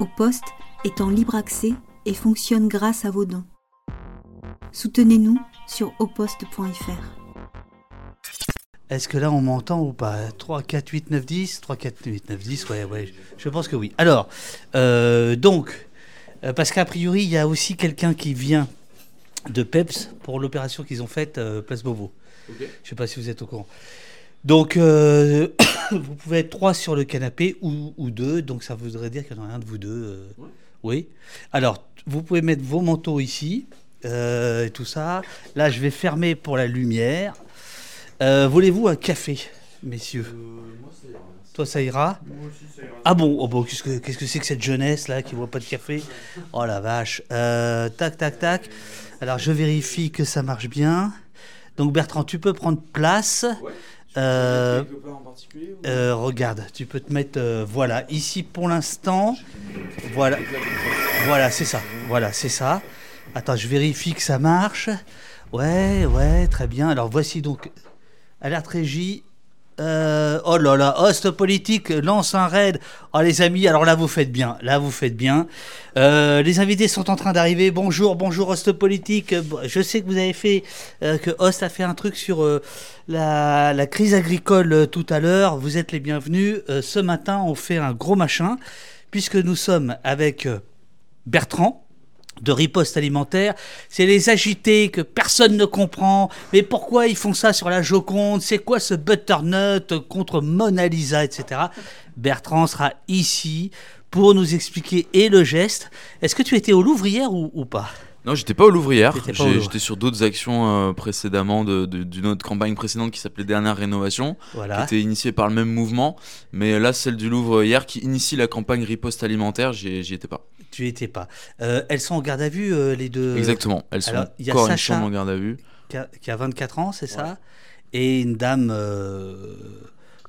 Au poste est en libre accès et fonctionne grâce à vos dons. Soutenez-nous sur auposte.fr. Est-ce que là on m'entend ou pas? 3, 4, 8, 9, 10 3, 4, 8, 9, 10 Ouais, ouais, je pense que oui. Alors, euh, donc, euh, parce qu'a priori, il y a aussi quelqu'un qui vient de PEPS pour l'opération qu'ils ont faite euh, Place Beauvau. Je ne sais pas si vous êtes au courant. Donc, euh, vous pouvez être trois sur le canapé ou, ou deux, donc ça voudrait dire qu'il y en a un de vous deux. euh, Oui. Alors, vous pouvez mettre vos manteaux ici euh, et tout ça. Là, je vais fermer pour la lumière. Euh, Voulez-vous un café, messieurs? Toi, ça ira? Ah bon, oh bon, qu'est-ce que qu'est-ce que c'est que cette jeunesse là qui voit pas de café? Oh la vache. Euh, tac, tac, tac. Alors, je vérifie que ça marche bien. Donc, Bertrand, tu peux prendre place. Euh, euh, regarde, tu peux te mettre, euh, voilà, ici pour l'instant, voilà, voilà, c'est ça, voilà, c'est ça. Attends, je vérifie que ça marche. Ouais, ouais, très bien. Alors voici donc, alerte régie. Euh, oh là là, host politique lance un raid. Oh les amis, alors là vous faites bien, là vous faites bien. Euh, les invités sont en train d'arriver. Bonjour, bonjour host politique. Je sais que vous avez fait, euh, que host a fait un truc sur euh, la, la crise agricole euh, tout à l'heure. Vous êtes les bienvenus. Euh, ce matin, on fait un gros machin puisque nous sommes avec Bertrand de riposte alimentaire, c'est les agités que personne ne comprend. Mais pourquoi ils font ça sur la Joconde? C'est quoi ce butternut contre Mona Lisa, etc. Bertrand sera ici pour nous expliquer et le geste. Est-ce que tu étais au Louvre hier ou, ou pas? Non, j'étais pas au Louvre hier. J'étais sur d'autres actions euh, précédemment de- de- d'une autre campagne précédente qui s'appelait Dernière Rénovation, qui Voilà. était initiée par le même mouvement. Mais là, celle du Louvre hier qui initie la campagne riposte alimentaire, j'y étais pas. Tu étais pas. Euh, elles sont en garde à vue, euh, les deux? Exactement. Elles sont alors, y a encore une Sacha- chambre en garde à vue. Qui a, qui a 24 ans, c'est ça? Et une dame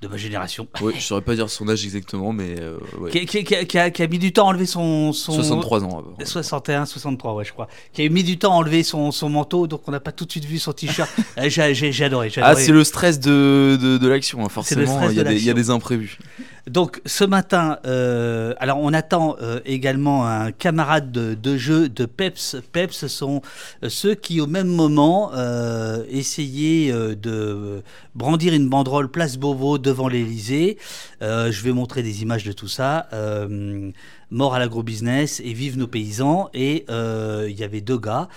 de ma génération. Oui, je saurais pas dire son âge exactement, mais euh, ouais. Qui, qui- qui a, qui mis du temps à enlever son. son 63 ans. près. 61, 63, ouais, je crois. Qui a mis du temps à enlever son, son manteau, donc on n'a pas tout de suite vu son t-shirt. Euh, j'ai, adoré. Ah, c'est le stress de, de, de l'action, hein, forcément. Il y, a y des imprévus. Donc ce matin, euh, alors on attend euh, également un camarade de, jeu de Peps. Peps sont euh, ceux qui au même moment essayaient de brandir une banderole Place Beauvau devant l'Élysée. Euh, je vais montrer des images de tout ça. Mort à l'agro-business et vive nos paysans. Et il y avait deux gars.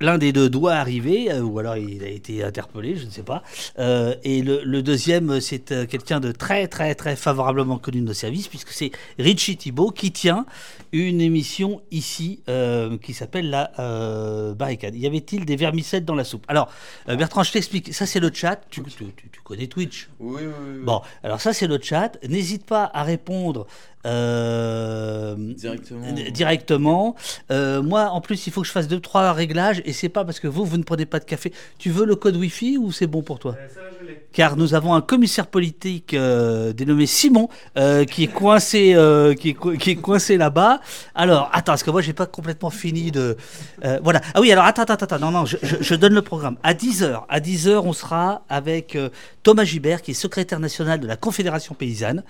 L'un des deux doit arriver, euh, ou alors il a été interpellé, je ne sais pas. Euh, et le, le deuxième, c'est euh, quelqu'un de très, très, très favorablement connu de nos services, puisque c'est Richie Thibault qui tient une émission ici qui s'appelle La Barricade. Y avait-il des vermicettes dans la soupe? Alors, Bertrand, je t'explique. Ça, c'est le chat. Tu, tu- tu- tu connais Twitch? Oui, oui, oui. Bon, alors ça, c'est le chat. N'hésite pas à répondre. Euh, Directement. euh, directement. Euh, moi, en plus, il faut que je fasse deux trois réglages et c'est pas parce que vous vous ne prenez pas de café. Tu veux le code Wi-Fi ou c'est bon pour toi? Car nous avons un commissaire politique euh, dénommé Simon euh, qui est coincé, euh, qui est, co- qui est coincé là-bas. Alors, attends, parce que moi, j'ai pas complètement fini de. euh, voilà. Ah oui, alors attends, attends, attends. Non, non, je, je- je donne le programme. À 10 h à 10 h on sera avec euh, Thomas Gibert, qui est secrétaire national de la Confédération paysanne,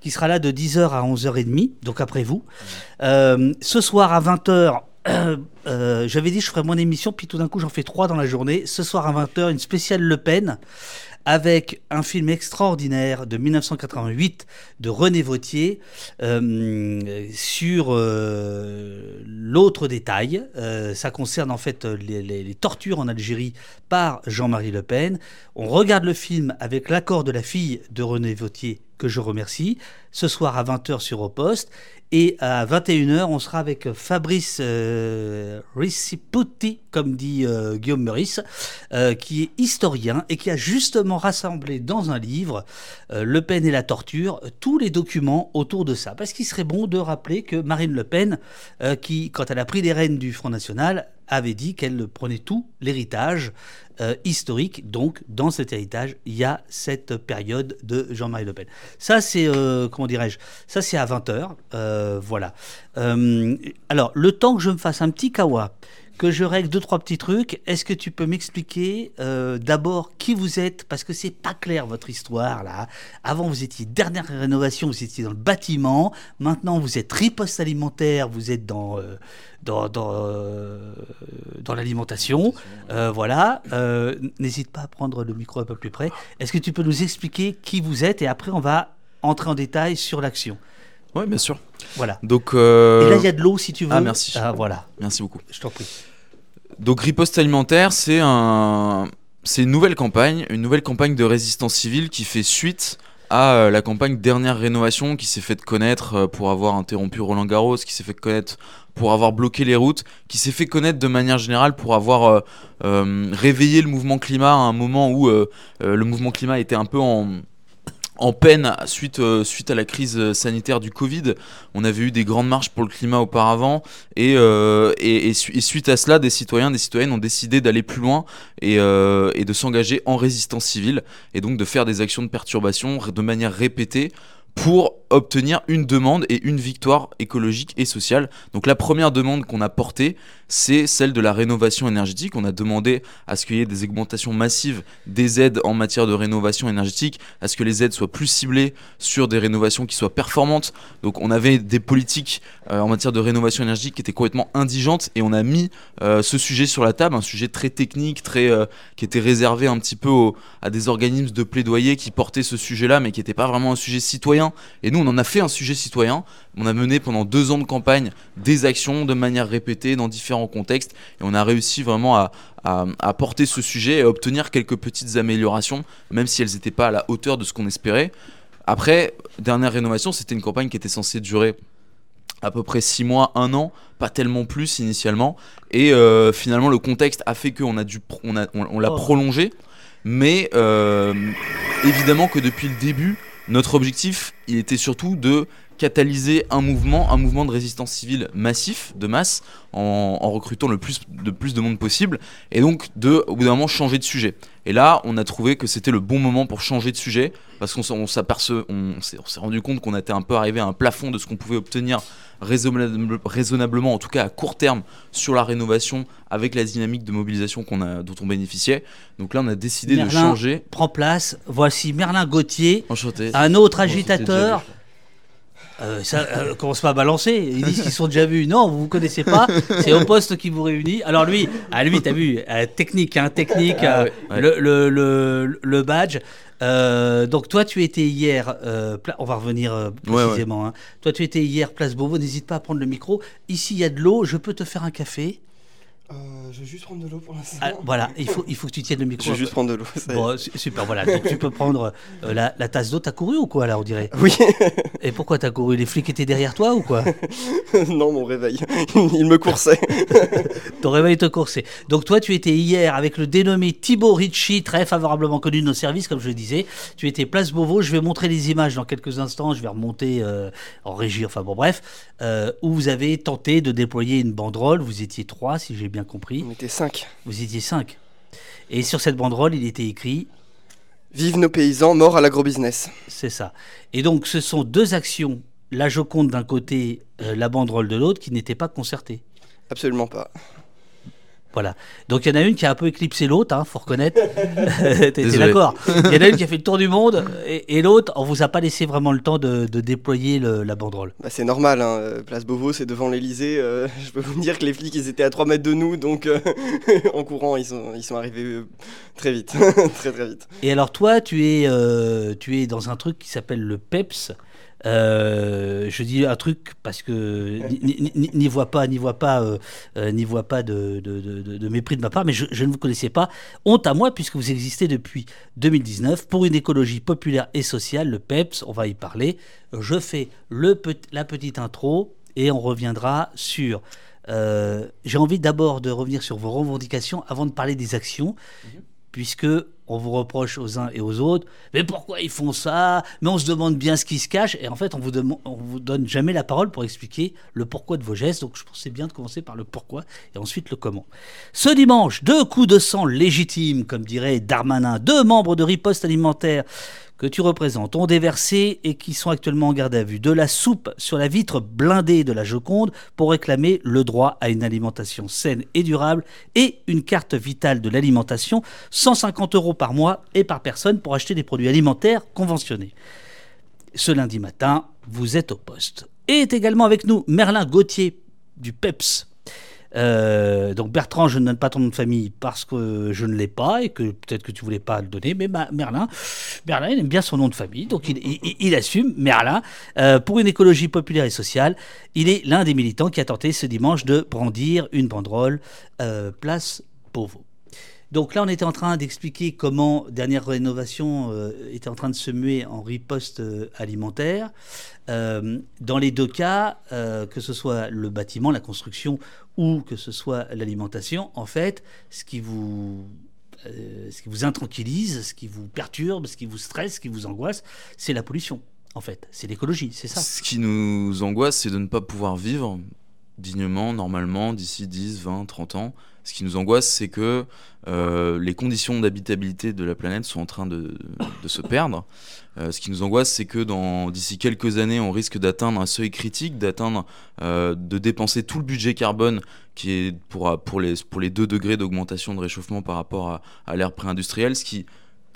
qui sera là de 10h à 11h30, donc après vous. Euh, ce soir à 20h, euh, j'avais dit je ferais mon émission, puis tout d'un coup j'en fais trois dans la journée. Ce soir à 20h, une spéciale Le Pen avec un film extraordinaire de 1988 de René Vautier euh, sur euh, l'autre détail. Euh, ça concerne en fait les, tortures en Algérie par Jean-Marie Le Pen. On regarde le film avec l'accord de la fille de René Vautier, que je remercie, ce soir à 20h sur Au Poste. Et à 21h, on sera avec Fabrice euh, Riciputi, comme dit euh, Guillaume Meurice, euh, qui est historien et qui a justement rassemblé dans un livre euh, Le Pen et la torture tous les documents autour de ça. Parce qu'il serait bon de rappeler que Marine Le Pen, euh, qui, quand elle a pris les rênes du Front National, avait dit qu'elle prenait tout l'héritage euh, historique. Donc, dans cet héritage, il y a cette période de Jean-Marie Le Pen. Ça, c'est, euh, comment dirais-je, ça, c'est à 20h. voilà. Euh, alors, le temps que je me fasse un petit kawa, que je règle deux, trois petits trucs. Est-ce que tu peux m'expliquer euh, d'abord qui vous êtes? Parce que c'est pas clair votre histoire là. Avant, vous étiez dernière rénovation, vous étiez dans le bâtiment. Maintenant, vous êtes riposte alimentaire, vous êtes dans. euh, dans, dans, euh, dans l'alimentation, voilà. N'hésite pas à prendre le micro un peu plus près. Est-ce que tu peux nous expliquer qui vous êtes? Et après on va entrer en détail sur l'action. Ouais, bien sûr. Voilà. Donc, euh, Et là il y a de l'eau si tu veux. ah, merci. Ah voilà. merci beaucoup. Je t'en prie. Donc Riposte alimentaire, c'est un, une nouvelle campagne, une nouvelle campagne de résistance civile qui fait suite à euh, la campagne dernière rénovation qui s'est fait connaître euh, pour avoir interrompu Roland Garros, qui s'est fait connaître pour avoir bloqué les routes, qui s'est fait connaître de manière générale pour avoir euh, euh, réveillé le mouvement climat à un moment où euh, le mouvement climat était un peu en en peine suite, euh, suite à la crise euh, sanitaire du Covid. On avait eu des grandes marches pour le climat auparavant et, euh, suite à cela, des citoyens, des citoyennes ont décidé d'aller plus loin et, de s'engager en résistance civile et donc de faire des actions de perturbation de manière répétée pour obtenir une demande et une victoire écologique et sociale. Donc la première demande qu'on a portée, c'est celle de la rénovation énergétique. On a demandé à ce qu'il y ait des augmentations massives des aides en matière de rénovation énergétique, à ce que les aides soient plus ciblées sur des rénovations qui soient performantes. Donc on avait des politiques euh, en matière de rénovation énergétique qui étaient complètement indigentes et on a mis euh, ce sujet sur la table, un sujet très technique, très euh, qui était réservé un petit peu à des organismes de plaidoyer qui portaient ce sujet-là, mais qui n'était pas vraiment un sujet citoyen. Et nous, on en a fait un sujet citoyen. On a mené pendant deux ans de campagne des actions de manière répétée dans différents contextes, et on a réussi vraiment à, à, à porter ce sujet et à obtenir quelques petites améliorations, même si elles n'étaient pas à la hauteur de ce qu'on espérait. Après, dernière rénovation, c'était une campagne qui était censée durer à peu près 6 mois, 1 an, pas tellement plus initialement. Et euh, finalement, le contexte a fait qu'on a dû, on, a- on, on l'a Oh. prolongé. Mais euh, évidemment que depuis le début, notre objectif, il était surtout de catalyser un mouvement, un mouvement de résistance civile massif, de masse, en, en recrutant le plus de plus de monde possible, et donc de, au bout d'un moment, changer de sujet. Et là, on a trouvé que c'était le bon moment pour changer de sujet, parce qu'on on on s'est rendu compte qu'on était un peu arrivé à un plafond de ce qu'on pouvait obtenir raisonnable- raisonnablement, en tout cas à court terme, sur la rénovation, avec la dynamique de mobilisation qu'on a, dont on bénéficiait. Donc là, on a décidé de changer. Prends place. Voici Merlin Gauthier, Enchanté. un autre agitateur. Euh, ça euh, commence pas à balancer. Ils disent qu'ils sont déjà vus. Non, vous vous connaissez pas. C'est au poste qui vous réunit. Alors lui, à lui, t'as vu, euh, technique, hein, technique, Ah euh, ouais. Le, le, le, le badge. Euh, donc toi, tu étais hier. on va revenir Ouais, ouais. précisément. hein. Toi, tu étais hier place Beauvau. N'hésite pas à prendre le micro. Ici, il y a de l'eau. Je peux te faire un café. Euh, je vais juste prendre de l'eau pour l'instant. Ah, voilà. Il faut, il faut que tu tiennes le micro. Je vais juste prendre de l'eau. Bon, su- super, voilà. Donc tu peux prendre euh, la, la tasse d'eau. T'as couru ou quoi là, on dirait? Oui, Et pourquoi t'as couru? Les flics étaient derrière toi ou quoi? Non, mon réveil. Il me coursait. Ton réveil te coursait. Donc toi, tu étais hier avec le dénommé Thibaut Ritchie, très favorablement connu de nos services, comme je le disais. Tu étais place Beauvau. Je vais montrer les images dans quelques instants. Je vais remonter euh, en régie. Enfin bon, bref, euh, où vous avez tenté de déployer une banderole. Vous étiez trois, si j'ai bien compris. On était cinq. Vous étiez cinq. Et sur cette banderole, il était écrit Vive nos paysans, mort à l'agrobusiness. C'est ça. Et donc, ce sont deux actions, la Joconde d'un côté, euh, la banderole de l'autre, qui n'étaient pas concertées. Absolument pas. Voilà. Donc, il y en a une qui a un peu éclipsé l'autre, hein, faut reconnaître. T'es d'accord Il y en a une qui a fait le tour du monde, et, et l'autre, on vous a pas laissé vraiment le temps de, de déployer le- la banderole. Bah, c'est normal, hein. euh, Place Beauvau, c'est devant l'Elysée. je peux vous dire que les flics, ils étaient à 3 mètres de nous, donc euh, en courant, ils sont, ils sont arrivés euh, très vite. très très vite. Et alors, toi, tu es, euh, tu es dans un truc qui s'appelle le PEPS. Euh, je dis un truc parce que n'y- vois pas, n'y vois pas, euh, euh, n'y vois pas de, de- de- de- de mépris de ma part, mais je, je ne vous connaissais pas. Honte à moi puisque vous existez depuis 2019 pour une écologie populaire et sociale, le PEPS. On va y parler. Je fais le la petite intro et on reviendra sur. euh, J'ai envie d'abord de revenir sur vos revendications avant de parler des actions puisque on vous reproche aux uns et aux autres, mais pourquoi ils font ça? Mais on se demande bien ce qui se cache, et en fait, on vous, vous donne jamais la parole pour expliquer le pourquoi de vos gestes. Donc, je pensais bien de commencer par le pourquoi et ensuite le comment. Ce dimanche, deux coups de sang légitimes, comme dirait Darmanin, deux membres de riposte alimentaire que tu représentes ont déversé et qui sont actuellement en garde à vue de la soupe sur la vitre blindée de la Joconde pour réclamer le droit à une alimentation saine et durable et une carte vitale de l'alimentation, 150 euros par mois et par personne pour acheter des produits alimentaires conventionnés. Ce lundi matin, vous êtes au poste. Et est également avec nous Merlin Gauthier du PEPS, euh, donc Bertrand, je ne donne pas ton nom de famille parce que je ne l'ai pas et que peut-être que tu voulais pas le donner, mais Merlin, Merlin, il aime bien son nom de famille, donc il, assume Merlin euh, pour une écologie populaire et sociale. Il est l'un des militants qui a tenté ce dimanche de brandir une banderole euh, place Beauvau. Donc là, on était en train d'expliquer comment dernière rénovation euh, était en train de se muer en riposte euh, alimentaire. Euh, dans les deux cas, que ce soit le bâtiment, la construction ou que ce soit l'alimentation, en fait, ce qui vous ce qui vous intranquillise, ce qui vous perturbe, ce qui vous stresse, ce qui vous angoisse, c'est la pollution. En fait, c'est l'écologie, c'est ça. Ce qui nous angoisse, c'est de ne pas pouvoir vivre dignement, normalement, d'ici 10, 20, 30 ans. Ce qui nous angoisse, c'est que euh, les conditions d'habitabilité de la planète sont en train de, se perdre. Euh, ce qui nous angoisse, c'est que d'ici quelques années, on risque d'atteindre un seuil critique, d'atteindre, euh, de dépenser tout le budget carbone qui est pour, les 2 degrés d'augmentation de réchauffement par rapport à, à l'ère pré-industrielle, ce qui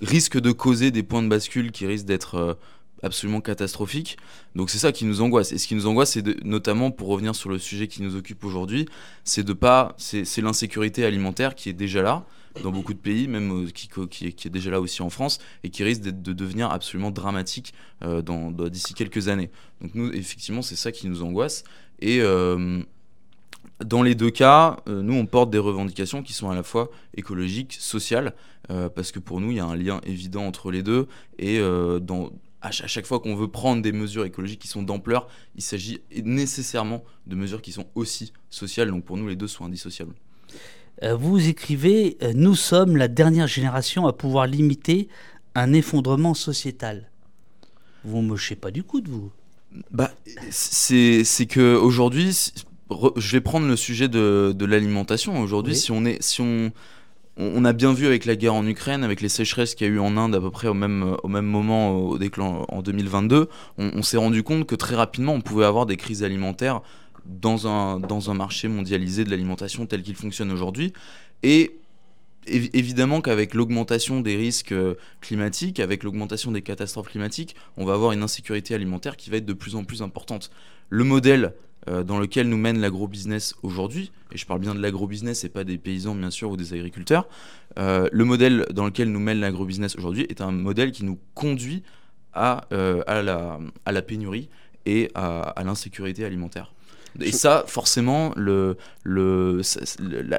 risque de causer des points de bascule qui risquent d'être absolument catastrophique. Donc c'est ça qui nous angoisse. Et ce qui nous angoisse, c'est notamment pour revenir sur le sujet qui nous occupe aujourd'hui, c'est de pas, c'est l'insécurité alimentaire qui est déjà là dans beaucoup de pays, même euh, qui, est, déjà là aussi en France, et qui risque de devenir absolument dramatique euh, dans, d'ici quelques années. Donc nous, effectivement, c'est ça qui nous angoisse. Et euh, dans les deux cas, nous, on porte des revendications qui sont à la fois écologiques, sociales, parce que pour nous, il y a un lien évident entre les deux. Et dans, à chaque fois qu'on veut prendre des mesures écologiques qui sont d'ampleur, il s'agit nécessairement de mesures qui sont aussi sociales. Donc pour nous, les deux sont indissociables. Euh, vous écrivez euh, Nous sommes la dernière génération à pouvoir limiter un effondrement sociétal. Vous ne mochez pas du coup de vous bah, C'est que aujourd'hui, je vais prendre le sujet de, de l'alimentation. Aujourd'hui, si on est. Si on, on, a bien vu avec la guerre en Ukraine, avec les sécheresses qu'il y a eu en Inde à peu près au même, au même moment au déclan en 2022, on, s'est rendu compte que très rapidement on pouvait avoir des crises alimentaires dans un, dans un marché mondialisé de l'alimentation tel qu'il fonctionne aujourd'hui. Et évidemment qu'avec l'augmentation des risques euh, climatiques, avec l'augmentation des catastrophes climatiques, on va avoir une insécurité alimentaire qui va être de plus en plus importante. Le modèle euh, dans lequel nous mène l'agro-business aujourd'hui, et je parle bien de l'agro-business et pas des paysans bien sûr ou des agriculteurs, euh, le modèle dans lequel nous mène l'agro-business aujourd'hui est un modèle qui nous conduit à, euh, à, la, à la, pénurie et à, à l'insécurité alimentaire. Et ça, forcément, le, le,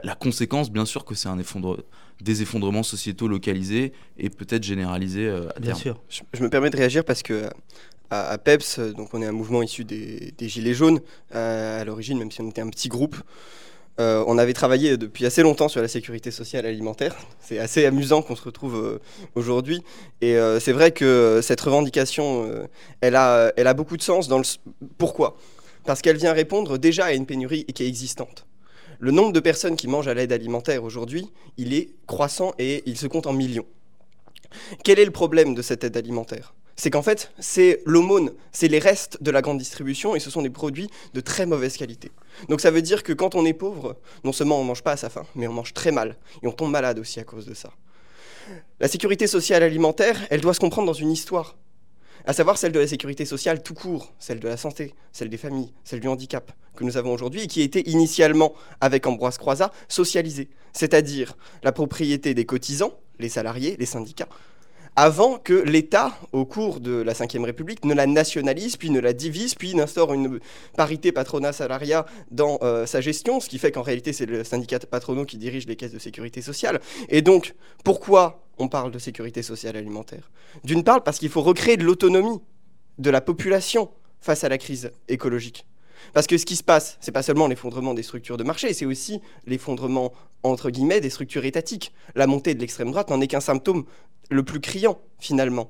la, conséquence, bien sûr, que c'est un effondre, des effondrements sociétaux localisés et peut-être généralisés à Bien sûr. Je, je, me permets de réagir parce que à, PEPS, donc on est un mouvement issu des, Gilets jaunes à l'origine, même si on était un petit groupe. Euh, on avait travaillé depuis assez longtemps sur la sécurité sociale alimentaire. C'est assez amusant qu'on se retrouve euh, aujourd'hui. Et euh, c'est vrai que cette revendication, elle, a, elle a beaucoup de sens. Dans le... Pourquoi? Parce qu'elle vient répondre déjà à une pénurie qui est existante. Le nombre de personnes qui mangent à l'aide alimentaire aujourd'hui, il est croissant et il se compte en millions. Quel est le problème de cette aide alimentaire? C'est qu'en fait, c'est l'aumône, c'est les restes de la grande distribution et ce sont des produits de très mauvaise qualité. Donc ça veut dire que quand on est pauvre, non seulement on ne mange pas à sa faim, mais on mange très mal et on tombe malade aussi à cause de ça. La sécurité sociale alimentaire, elle doit se comprendre dans une histoire, à savoir celle de la sécurité sociale tout court, celle de la santé, celle des familles, celle du handicap que nous avons aujourd'hui et qui était initialement, avec Ambroise Croizat, socialisée, c'est-à-dire la propriété des cotisants, les salariés, les syndicats, avant que l'État, au cours de la Ve République, ne la nationalise, puis ne la divise, puis n'instaure une parité patronat-salariat dans euh, sa gestion, ce qui fait qu'en réalité c'est le syndicat patronaux qui dirige les caisses de sécurité sociale. Et donc, pourquoi on parle de sécurité sociale alimentaire? D'une part, parce qu'il faut recréer de l'autonomie de la population face à la crise écologique. Parce que ce qui se passe, c'est pas seulement l'effondrement des structures de marché, c'est aussi l'effondrement entre guillemets des structures étatiques. La montée de l'extrême droite n'en est qu'un symptôme le plus criant finalement.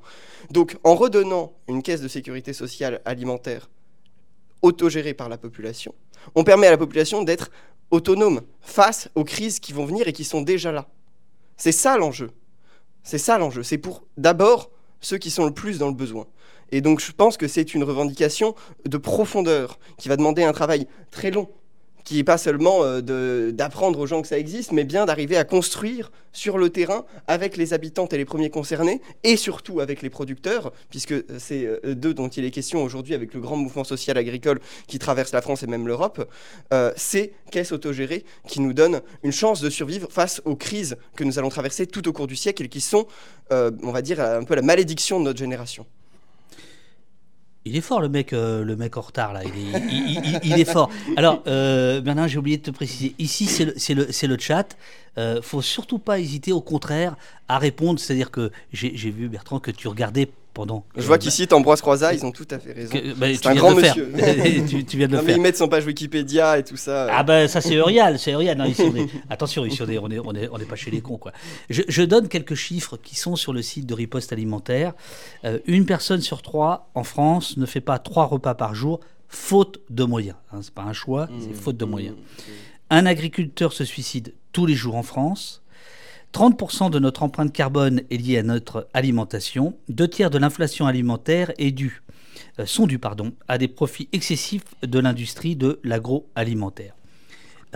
Donc en redonnant une caisse de sécurité sociale alimentaire autogérée par la population, on permet à la population d'être autonome face aux crises qui vont venir et qui sont déjà là. C'est ça l'enjeu. C'est ça l'enjeu. C'est pour d'abord ceux qui sont le plus dans le besoin. Et donc je pense que c'est une revendication de profondeur qui va demander un travail très long qui n'est pas seulement euh, d'apprendre aux gens que ça existe, mais bien d'arriver à construire sur le terrain avec les habitantes et les premiers concernés, et surtout avec les producteurs, puisque c'est euh, d'eux dont il est question aujourd'hui avec le grand mouvement social agricole qui traverse la France et même l'Europe, euh, c'est caisse autogérée qui nous donne une chance de survivre face aux crises que nous allons traverser tout au cours du siècle et qui sont, on va dire, un peu la malédiction de notre génération. Il est fort le mec, euh, le mec en retard là. Il est, fort. Alors euh, maintenant j'ai oublié de te préciser. Ici c'est le, le, le, chat. Euh, faut surtout pas hésiter, au contraire, à répondre. C'est-à-dire que j'ai vu Bertrand que tu regardais je vois qu'ici, Ambroise Croizat, ils ont tout à fait raison. Bah, c'est un grand monsieur. tu, viens de le faire. ils mettent son page Wikipédia et tout ça. Ah ben ça c'est Eurial, c'est Eurial. Attention, ici, on n'est on est, on est, on est pas chez les cons quoi. Je, donne quelques chiffres qui sont sur le site de Riposte Alimentaire. Euh, une personne sur trois en France ne fait pas trois repas par jour, faute de moyens. Hein, c'est pas un choix, c'est mmh. faute de moyens. Mmh. Un agriculteur se suicide tous les jours en France. 30% de notre empreinte carbone est liée à notre alimentation. Deux tiers de l'inflation alimentaire est due, euh, sont dus pardon, à des profits excessifs de l'industrie de l'agroalimentaire.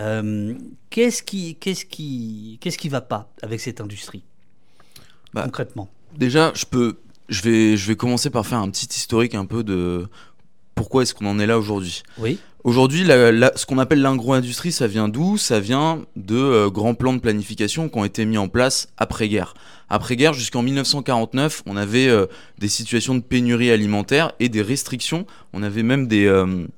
Euh, qu'est-ce qui, qu'est-ce qui, qu'est-ce qui va pas avec cette industrie bah, concrètement? Déjà, je peux, je vais, je vais commencer par faire un petit historique un peu de pourquoi est-ce qu'on en est là aujourd'hui? Oui. Aujourd'hui, ce qu'on appelle l'agro-industrie, ça vient d'où? Ça vient de euh, grands plans de planification qui ont été mis en place après-guerre. Après-guerre, jusqu'en 1949, on avait euh, des situations de pénurie alimentaire et des restrictions. On avait même des, euh,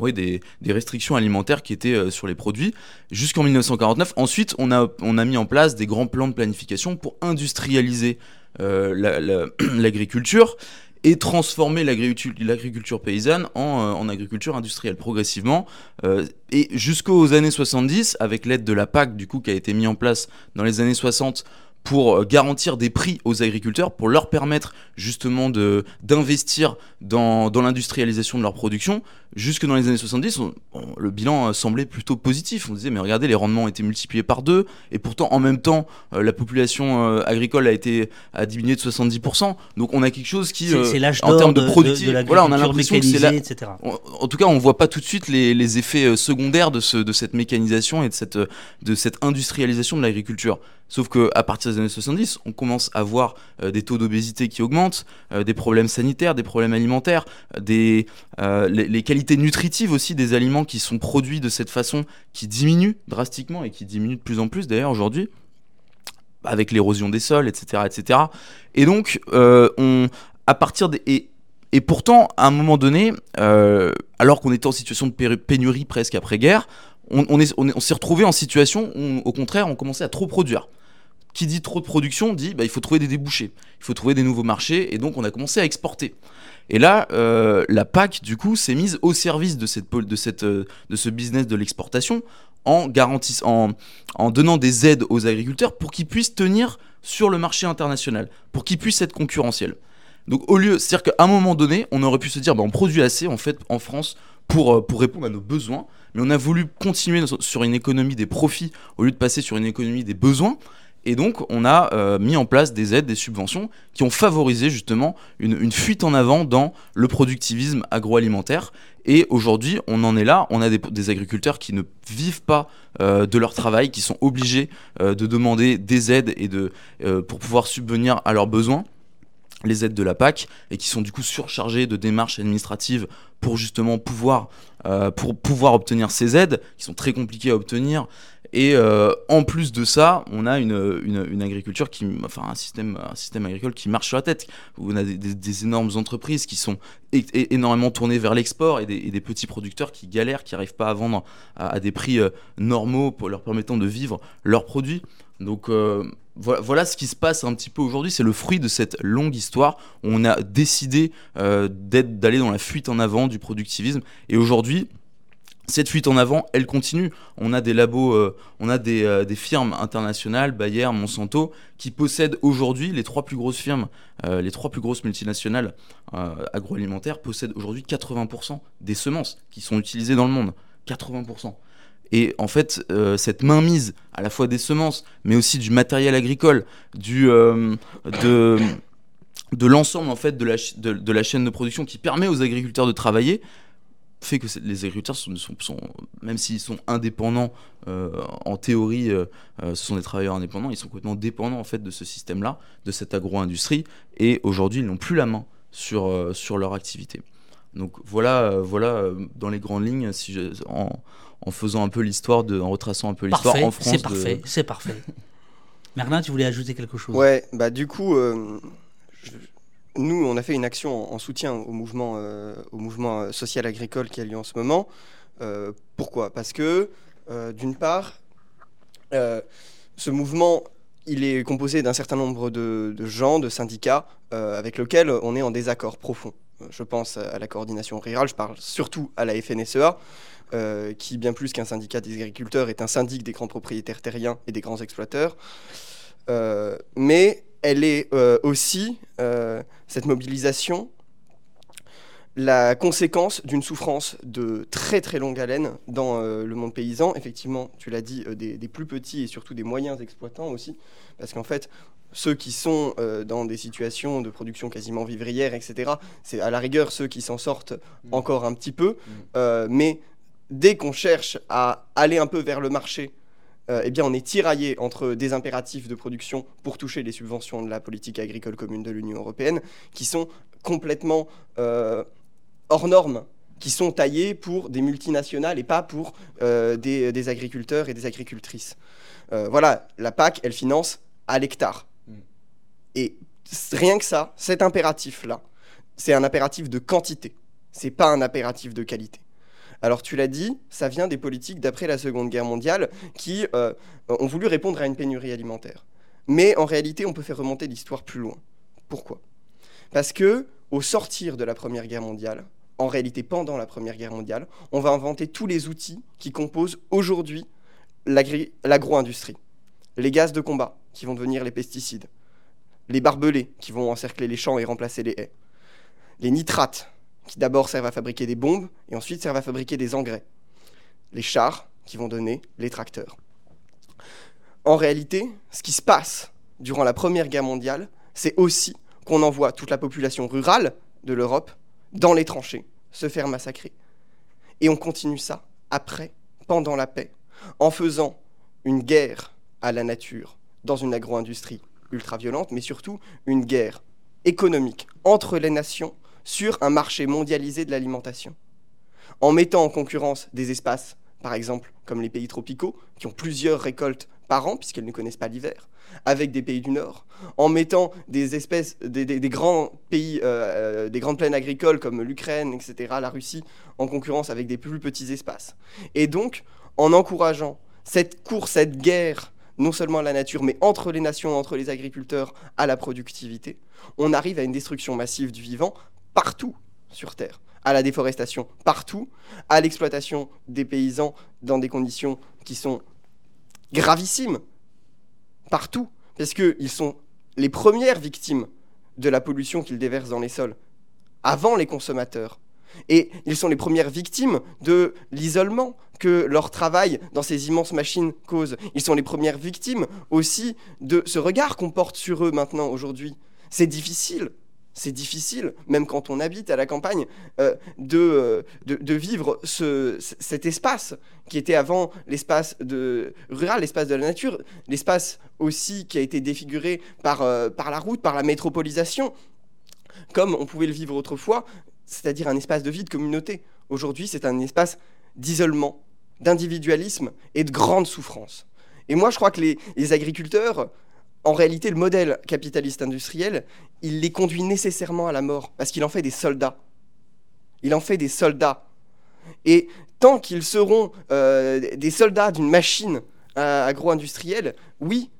des, restrictions alimentaires qui étaient sur les produits jusqu'en 1949. Ensuite, on a, on a mis en place des grands plans de planification pour industrialiser l'agriculture et transformer l'agriculture paysanne en, euh, en, agriculture industrielle progressivement. Euh, et jusqu'aux années 70, avec l'aide de la PAC, du coup, qui a été mis en place dans les années 60 pour euh, garantir des prix aux agriculteurs, pour leur permettre justement d'investir dans, dans l'industrialisation de leur production. Jusque dans les années 70, le bilan euh, semblait plutôt positif. On disait, mais regardez, les rendements ont été multipliés par deux, et pourtant, en même temps, euh, la population agricole a été a diminué de 70%. Donc, on a quelque chose qui, en termes de, productivité, voilà, on a l'impression que c'est là. En, tout cas, on voit pas tout de suite les, les effets secondaires de, ce, de cette mécanisation et de cette, de cette industrialisation de l'agriculture. Sauf qu'à partir des années 70, on commence à voir euh, des taux d'obésité qui augmentent, euh, des problèmes sanitaires, des problèmes alimentaires, des, euh, les, qualités nutritives aussi des aliments qui sont produits de cette façon qui diminuent drastiquement et qui diminuent de plus en plus d'ailleurs aujourd'hui avec l'érosion des sols, etc., etc. Et donc, on, à partir des et, et, pourtant, à un moment donné, alors qu'on était en situation de pénurie presque après-guerre, on, on, on s'est retrouvé en situation où, au contraire, on commençait à trop produire qui dit trop de production dit bah, il faut trouver des débouchés, il faut trouver des nouveaux marchés, et donc on a commencé à exporter. Et là, euh, la PAC, du coup, s'est mise au service de, cette, de, cette, euh, de ce business de l'exportation en, en, en donnant des aides aux agriculteurs pour qu'ils puissent tenir sur le marché international, pour qu'ils puissent être concurrentiels. Donc au lieu, c'est-à-dire qu'à un moment donné, on aurait pu se dire, bah, on produit assez en fait en France pour, euh, pour répondre à nos besoins, mais on a voulu continuer sur une économie des profits au lieu de passer sur une économie des besoins. Et donc, on a euh, mis en place des aides, des subventions qui ont favorisé justement une, fuite en avant dans le productivisme agroalimentaire. Et aujourd'hui, on en est là. On a des, agriculteurs qui ne vivent pas euh, de leur travail, qui sont obligés euh, de demander des aides pour pouvoir subvenir à leurs besoins les aides de la PAC et qui sont du coup surchargés de démarches administratives pour justement pouvoir, pour pouvoir obtenir ces aides qui sont très compliquées à obtenir et euh, en plus de ça, on a une, une, agriculture qui, enfin un système, un système agricole qui marche sur la tête. On a des, énormes entreprises qui sont énormément tournées vers l'export et, des, petits producteurs qui galèrent, qui n'arrivent pas à vendre à, des prix euh, normaux pour leur permettant de vivre leurs produits. Donc euh, voilà, ce qui se passe un petit peu aujourd'hui. C'est le fruit de cette longue histoire on a décidé d'aller dans la fuite en avant du productivisme. Et aujourd'hui, cette fuite en avant, elle continue. On a des labos, euh, on a euh, des, firmes internationales, Bayer, Monsanto, qui possèdent aujourd'hui les trois plus grosses firmes, euh, les trois plus grosses multinationales agroalimentaires possèdent aujourd'hui 80% des semences qui sont utilisées dans le monde. 80%. Et en fait, cette mainmise à la fois des semences, mais aussi du matériel agricole, du, de, de l'ensemble en fait de la, de, de la chaîne de production qui permet aux agriculteurs de travailler fait que les agriculteurs sont, sont, même s'ils sont indépendants euh, en théorie euh, euh, ce sont des travailleurs indépendants ils sont complètement dépendants en fait de ce système là de cette agro-industrie et aujourd'hui ils n'ont plus la main sur, sur leur activité. Donc voilà voilà dans les grandes lignes si je, en, en, faisant un peu l'histoire de en retraçant un peu l'histoire en France c'est parfait c'est parfait. Merlin tu voulais ajouter quelque chose? Ouais bah du coup nous, on a fait une action en, soutien au mouvement, euh, euh, social agricole qui a lieu en ce moment. Euh, pourquoi? Parce que, d'une part, ce mouvement, il est composé d'un certain nombre de, gens, de syndicats, avec lesquels on est en désaccord profond. Je pense à la coordination rurale, je parle surtout à la FNSEA, qui, bien plus qu'un syndicat des agriculteurs, est un syndic des grands propriétaires terriens et des grands exploiteurs. mais elle est euh, aussi, euh, cette mobilisation, la conséquence d'une souffrance de très très longue haleine dans euh, le monde paysan. Effectivement, tu l'as dit, des, plus petits et surtout des moyens exploitants aussi. Parce qu'en fait, ceux qui sont dans des situations de production quasiment vivrière, etc., c'est à la rigueur ceux qui s'en sortent mmh. encore un petit peu. Mmh. mais dès qu'on cherche à aller un peu vers le marché, euh, eh bien, on est tiraillé entre des impératifs de production pour toucher les subventions de la politique agricole commune de l'Union européenne, qui sont complètement euh, hors normes, qui sont taillés pour des multinationales et pas pour euh, des, agriculteurs et des agricultrices. voilà, la PAC, elle finance à l'hectare. Mm. Et rien que ça, cet impératif-là, c'est un impératif de quantité. C'est pas un impératif de qualité. Alors tu l'as dit, ça vient des politiques d'après la Seconde Guerre mondiale qui euh, ont voulu répondre à une pénurie alimentaire. Mais en réalité, on peut faire remonter l'histoire plus loin. Pourquoi? Parce que au sortir de la Première Guerre mondiale, en réalité pendant la Première Guerre mondiale, on va inventer tous les outils qui composent aujourd'hui l'agro-industrie. Les gaz de combat qui vont devenir les pesticides, les barbelés qui vont encercler les champs et remplacer les haies, les nitrates qui d'abord servent à fabriquer des bombes et ensuite servent à fabriquer des engrais. Les chars qui vont donner les tracteurs. En réalité, ce qui se passe durant la Première Guerre mondiale, c'est aussi qu'on envoie toute la population rurale de l'Europe dans les tranchées, se faire massacrer. Et on continue ça après, pendant la paix, en faisant une guerre à la nature dans une agro-industrie ultra violente, mais surtout une guerre économique entre les nations sur un marché mondialisé de l'alimentation. En mettant en concurrence des espaces, par exemple comme les pays tropicaux, qui ont plusieurs récoltes par an, puisqu'elles ne connaissent pas l'hiver, avec des pays du Nord, en mettant des espèces, des, grands pays, euh, euh, des grandes plaines agricoles comme l'Ukraine, etc., la Russie, en concurrence avec des plus petits espaces. Et donc, en encourageant cette course, cette guerre, non seulement à la nature, mais entre les nations, entre les agriculteurs, à la productivité, on arrive à une destruction massive du vivant partout sur Terre, à la déforestation partout, à l'exploitation des paysans dans des conditions qui sont gravissimes partout, parce qu'ils sont les premières victimes de la pollution qu'ils déversent dans les sols, avant les consommateurs. Et ils sont les premières victimes de l'isolement que leur travail dans ces immenses machines cause. Ils sont les premières victimes aussi de ce regard qu'on porte sur eux maintenant, aujourd'hui. C'est difficile c'est difficile, même quand on habite à la campagne, euh, euh, de, de, vivre ce, cet espace qui était avant l'espace de, rural, l'espace de la nature, l'espace aussi qui a été défiguré par, euh, par la route, par la métropolisation, comme on pouvait le vivre autrefois, c'est-à-dire un espace de vie de communauté. Aujourd'hui, c'est un espace d'isolement, d'individualisme et de grande souffrance. Et moi, je crois que les, les agriculteurs en réalité, le modèle capitaliste industriel, il les conduit nécessairement à la mort, parce qu'il en fait des soldats. Il en fait des soldats. Et tant qu'ils seront euh, des soldats d'une machine euh, agro-industrielle, oui,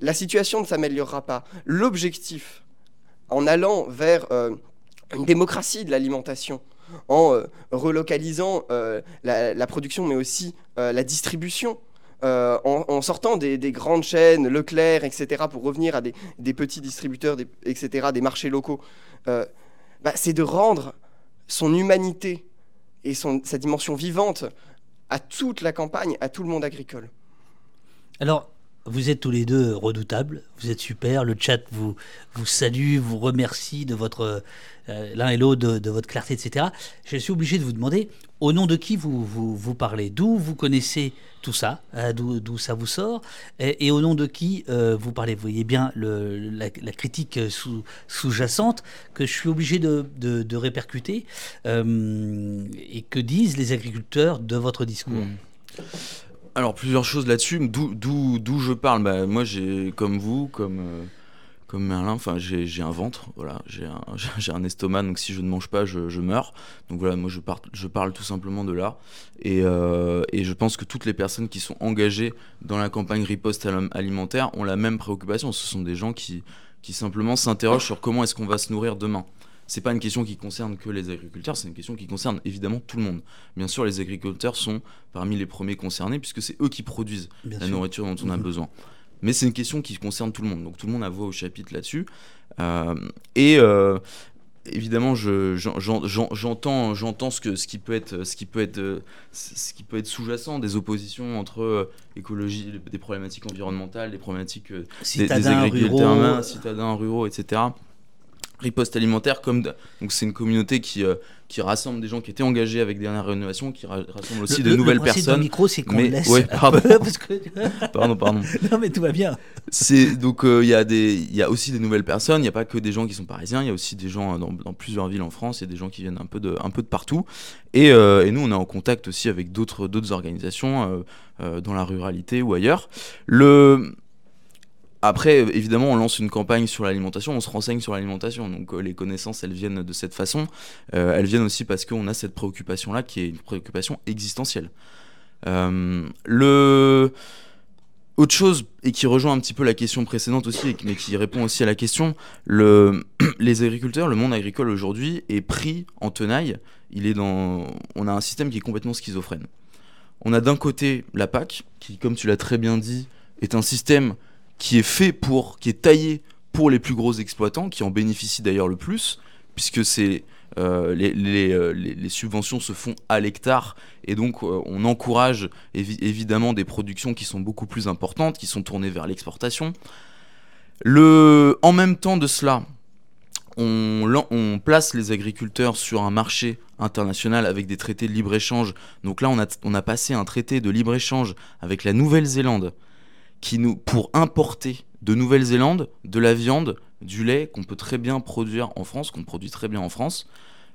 la situation ne s'améliorera pas. L'objectif, en allant vers euh, une démocratie de l'alimentation, en relocalisant la, production, mais aussi la distribution, euh, en, sortant des, grandes chaînes, Leclerc, etc., pour revenir à des, petits distributeurs, etc., des marchés locaux, euh, bah, c'est de rendre son humanité et sa dimension vivante à toute la campagne, à tout le monde agricole. Alors, vous êtes tous les deux redoutables, vous êtes super, le chat vous, vous salue, vous remercie de votre euh, l'un et l'autre de, votre clarté, etc. Je suis obligé de vous demander au nom de qui vous, vous, parlez, d'où vous connaissez tout ça, euh, d'où ça vous sort, et, au nom de qui euh, vous parlez? Vous voyez bien la, critique sous-jacente que je suis obligé de, de, répercuter, et que disent les agriculteurs de votre discours. Hmm. Alors plusieurs choses là-dessus. D'où je parle? Bah, moi, j'ai comme vous, comme euh, Merlin. Enfin, j'ai un ventre. Voilà, j'ai un, estomac. Donc si je ne mange pas, je, meurs. Donc voilà, moi je, parle, je parle tout simplement de là. Et, euh, et, je pense que toutes les personnes qui sont engagées dans la campagne riposte alimentaire ont la même préoccupation. Ce sont des gens qui simplement s'interrogent sur comment est-ce qu'on va se nourrir demain c'est pas une question qui concerne que les agriculteurs, c'est une question qui concerne évidemment tout le monde. Bien sûr, les agriculteurs sont parmi les premiers concernés puisque c'est eux qui produisent la nourriture dont on a mhm. besoin. Mais c'est une question qui concerne tout le monde, donc tout le monde a voix au chapitre là-dessus. Euh, et euh, évidemment, j'entends, j'entends ce que ce qui peut être, ce qui peut être, ce qui peut être sous-jacent des oppositions entre euh, écologie, des problématiques environnementales, des problématiques des, des, agriculteurs, ruraux. citadins ruraux, etc riposte alimentaire comme donc c'est une communauté qui euh, qui rassemble des gens qui étaient engagés avec Dernière Rénovation qui rassemble aussi de nouvelles personnes. Le micro c'est qu'on laisse ouais, pardon. pardon pardon. Non mais tout va bien. C'est donc euh, il y a des il y a aussi des nouvelles personnes il n'y a pas que des gens qui sont parisiens il y a aussi des gens dans, dans, plusieurs villes en France il y a des gens qui viennent un peu de un peu de partout. Et, euh, et nous on est en contact aussi avec d'autres d'autres organisations dans la ruralité ou ailleurs. Le après, évidemment, on lance une campagne sur l'alimentation, on se renseigne sur l'alimentation. Donc euh, les connaissances, elles viennent de cette façon. Euh, elles viennent aussi parce qu'on a cette préoccupation-là qui est une préoccupation existentielle. Euh, le... Autre chose, et qui rejoint un petit peu la question précédente aussi, mais qui répond aussi à la question, le... les agriculteurs, le monde agricole aujourd'hui est pris en tenaille. Il est dans... On a un système qui est complètement schizophrène. On a d'un côté la PAC, qui, comme tu l'as très bien dit, est un système qui est fait pour, taillé pour les plus gros exploitants, qui en bénéficient d'ailleurs le plus, puisque euh, euh, les, subventions se font à l'hectare et donc euh, on encourage évidemment des productions qui sont beaucoup plus importantes, qui sont tournées vers l'exportation. Le, en même temps de cela, on, place les agriculteurs sur un marché international avec des traités de libre-échange. Donc là, on a passé un traité de libre-échange avec la Nouvelle-Zélande qui nous, pour importer de Nouvelle-Zélande de la viande, du lait qu'on peut très bien produire en France, qu'on produit très bien en France.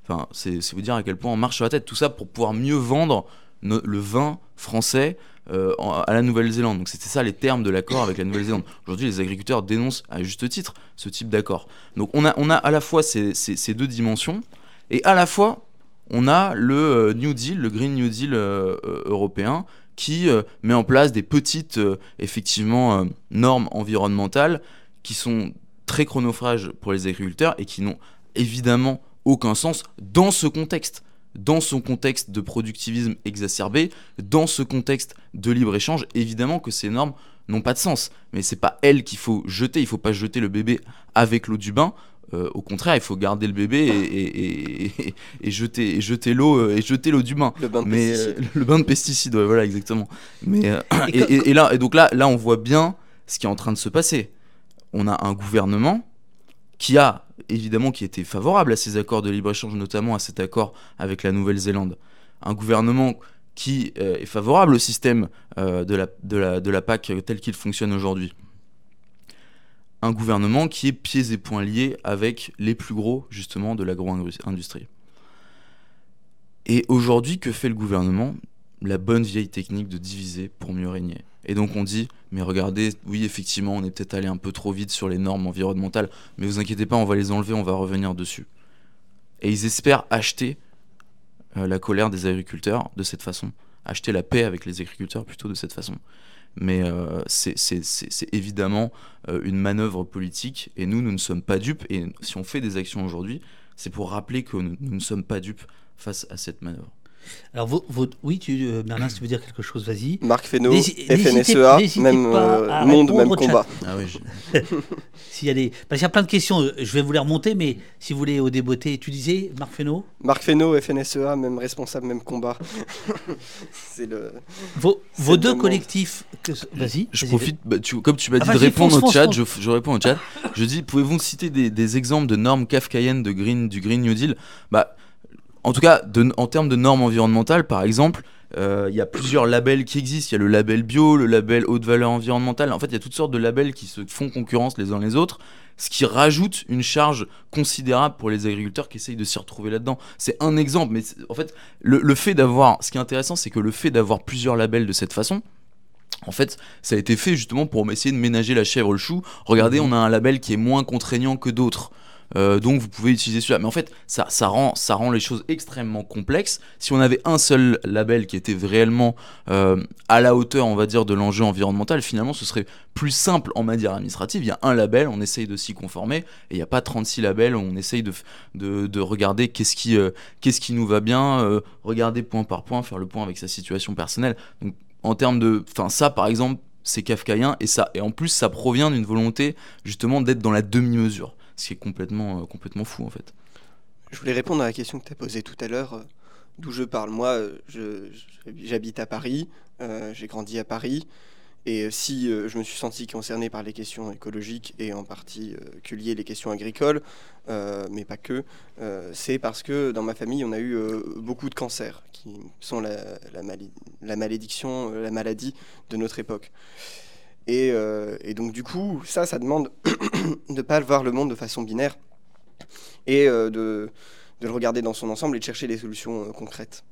Enfin, c'est vous dire à quel point on marche sur la tête. Tout ça pour pouvoir mieux vendre le vin français euh, à la Nouvelle-Zélande. Donc c'était ça les termes de l'accord avec la Nouvelle-Zélande. Aujourd'hui, les agriculteurs dénoncent à juste titre ce type d'accord. Donc on a, on a à la fois ces, ces, deux dimensions et à la fois on a le euh, New Deal, le Green New Deal euh, européen qui euh, met en place des petites, euh, effectivement, euh, normes environnementales qui sont très chronophages pour les agriculteurs et qui n'ont évidemment aucun sens dans ce contexte. Dans ce contexte de productivisme exacerbé, dans ce contexte de libre-échange, évidemment que ces normes n'ont pas de sens. Mais c'est pas elles qu'il faut jeter, il faut pas jeter le bébé avec l'eau du bain. Euh, au contraire, il faut garder le bébé et, jeter, jeter l'eau euh, et jeter l'eau du bain. Le bain de mais, pesticides. Euh, le bain de pesticides, voilà, exactement. Mais et, là, et donc là, là, on voit bien ce qui est en train de se passer. On a un gouvernement qui a évidemment qui était favorable à ces accords de libre échange, notamment à cet accord avec la Nouvelle-Zélande. Un gouvernement qui est favorable au système de, la, de, la, de la PAC tel qu'il fonctionne aujourd'hui un gouvernement qui est pieds et poings liés avec les plus gros, justement, de l'agro-industrie. Et aujourd'hui, que fait le gouvernement? La bonne vieille technique de diviser pour mieux régner. Et donc on dit, mais regardez, oui, effectivement, on est peut-être allé un peu trop vite sur les normes environnementales, mais vous inquiétez pas, on va les enlever, on va revenir dessus. Et ils espèrent acheter euh, la colère des agriculteurs de cette façon, acheter la paix avec les agriculteurs plutôt de cette façon mais euh, c'est évidemment euh, une manœuvre politique et nous, nous ne sommes pas dupes. Et si on fait des actions aujourd'hui, c'est pour rappeler que nous, ne sommes pas dupes face à cette manœuvre. Alors, vos- vos- oui, tu, euh, Merlin, si tu veux dire quelque chose, vas-y. Marc Fesneau, FNSEA, même euh, monde, même combat. Ah oui, je- S'il y a des... Parce qu'il y a plein de questions, euh, je vais vous les remonter, mais si vous voulez au déboter, tu disais, Marc Fesneau Marc Fesneau, FNSEA, même responsable, même combat. c'est le. Vos, vos le deux collectifs, que- vas-y. Je profite, bah, tu- comme tu m'as Ah, dit de répondre fonce, au fonce, chat, fonce. je, je réponds au chat. Je dis, pouvez-vous citer des, des exemples de normes kafkaïennes de green, du Green New Deal? Bah, En tout cas, de- en termes de normes environnementales, par exemple, euh, il y a plusieurs labels qui existent. Il y a le label bio, le label haute valeur environnementale. En fait, il y a toutes sortes de labels qui se font concurrence les uns les autres, ce qui rajoute une charge considérable pour les agriculteurs qui essayent de s'y retrouver là-dedans. C'est un exemple, mais en fait, le, le fait d'avoir, ce qui est intéressant, c'est que le fait d'avoir plusieurs labels de cette façon, en fait, ça a été fait justement pour essayer de ménager la chèvre le chou. Regardez, on a un label qui est moins contraignant que d'autres. Euh, donc vous pouvez utiliser celui-là. Mais en fait, ça, rend, les choses extrêmement complexes. Si on avait un seul label qui était réellement euh, à la hauteur, on va dire, de l'enjeu environnemental, finalement, ce serait plus simple en matière administrative. Il y a un label, on essaye de s'y conformer, et il n'y a pas 36 labels, on essaye de, regarder qu'est-ce qui, euh, qu'est-ce qui nous va bien, regarder point par point, faire le point avec sa situation personnelle. Donc en termes de... Enfin ça, par exemple, c'est kafkaïen, et, ça, et en plus, ça provient d'une volonté justement d'être dans la demi-mesure. Ce qui est complètement, euh, complètement fou en fait. Je voulais répondre à la question que tu as posée tout à l'heure, euh, d'où je parle. Moi, euh, j'habite à Paris, j'ai grandi à Paris, et si je me suis senti concerné par les questions écologiques et en partie les questions agricoles, mais pas que, c'est parce que dans ma famille, on a eu beaucoup de cancers, qui sont la, malédiction, la maladie de notre époque. Et, euh, et donc du coup, ça, ça demande de ne pas voir le monde de façon binaire et euh, de, le regarder dans son ensemble et de chercher des solutions euh, concrètes.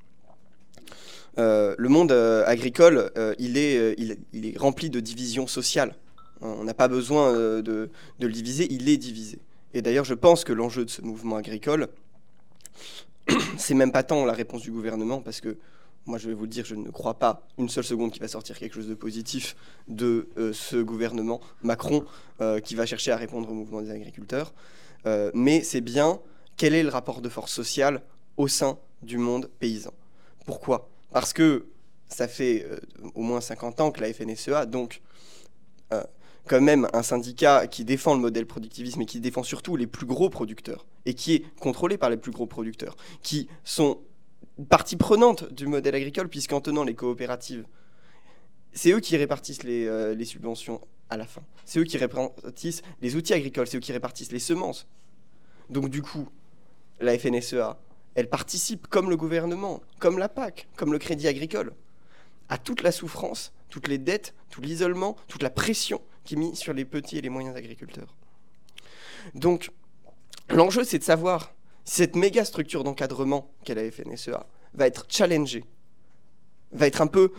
Le monde agricole, il, est, il, est rempli de divisions sociales. On n'a pas besoin de, de le diviser, il est divisé. Et d'ailleurs, je pense que l'enjeu de ce mouvement agricole, c'est même pas tant la réponse du gouvernement, parce que moi, je vais vous le dire, je ne crois pas une seule seconde qu'il va sortir quelque chose de positif de euh, ce gouvernement Macron euh, qui va chercher à répondre au mouvement des agriculteurs. Euh, mais c'est bien quel est le rapport de force sociale au sein du monde paysan. Pourquoi? Parce que ça fait au moins 50 ans que la FNSEA, donc quand même un syndicat qui défend le modèle productivisme et qui défend surtout les plus gros producteurs et qui est contrôlé par les plus gros producteurs, qui sont partie prenante du modèle agricole puisqu'en tenant les coopératives, c'est eux qui répartissent les, euh, les subventions à la fin. C'est eux qui répartissent les outils agricoles, c'est eux qui répartissent les semences. Donc du coup, la FNSEA, elle participe comme le gouvernement, comme la PAC, comme le Crédit Agricole, à toute la souffrance, toutes les dettes, tout l'isolement, toute la pression qui est mise sur les petits et les moyens agriculteurs. Donc, l'enjeu, c'est de savoir cette méga structure d'encadrement qu'est la FNSEA va être challengée, va être un peu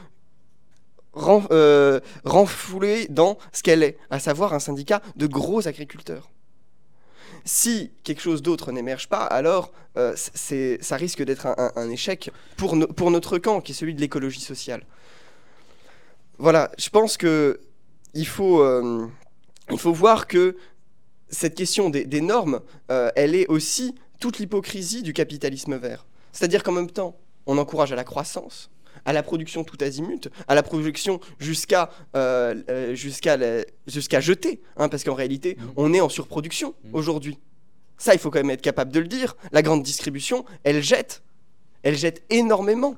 ren- euh, renfoulée dans ce qu'elle est, à savoir un syndicat de gros agriculteurs. Si quelque chose d'autre n'émerge pas, alors euh, ça risque d'être un, échec pour, no- pour notre camp, qui est celui de l'écologie sociale. Voilà, je pense que il faut, euh, voir que cette question des, normes, elle est aussi toute l'hypocrisie du capitalisme vert. C'est-à-dire qu'en même temps, on encourage à la croissance, à la production tout azimut, à la production jusqu'à euh, euh, jusqu'à la- jusqu'à jeter, hein, parce qu'en réalité, Mhm. on est en surproduction Mhm. aujourd'hui. Ça, il faut quand même être capable de le dire. La grande distribution, elle jette, elle jette énormément.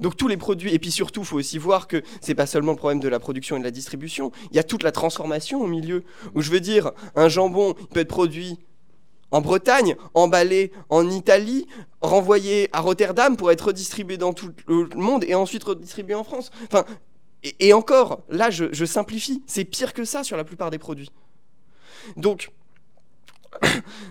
Donc tous les produits, et puis surtout, il faut aussi voir que c'est pas seulement le problème de la production et de la distribution, il y a toute la transformation au milieu. Où je veux dire, un jambon il peut être produit en Bretagne, emballé en Italie, renvoyé à Rotterdam pour être redistribué dans tout le monde et ensuite redistribué en France. Et, encore, là, je, simplifie, c'est pire que ça sur la plupart des produits. Donc,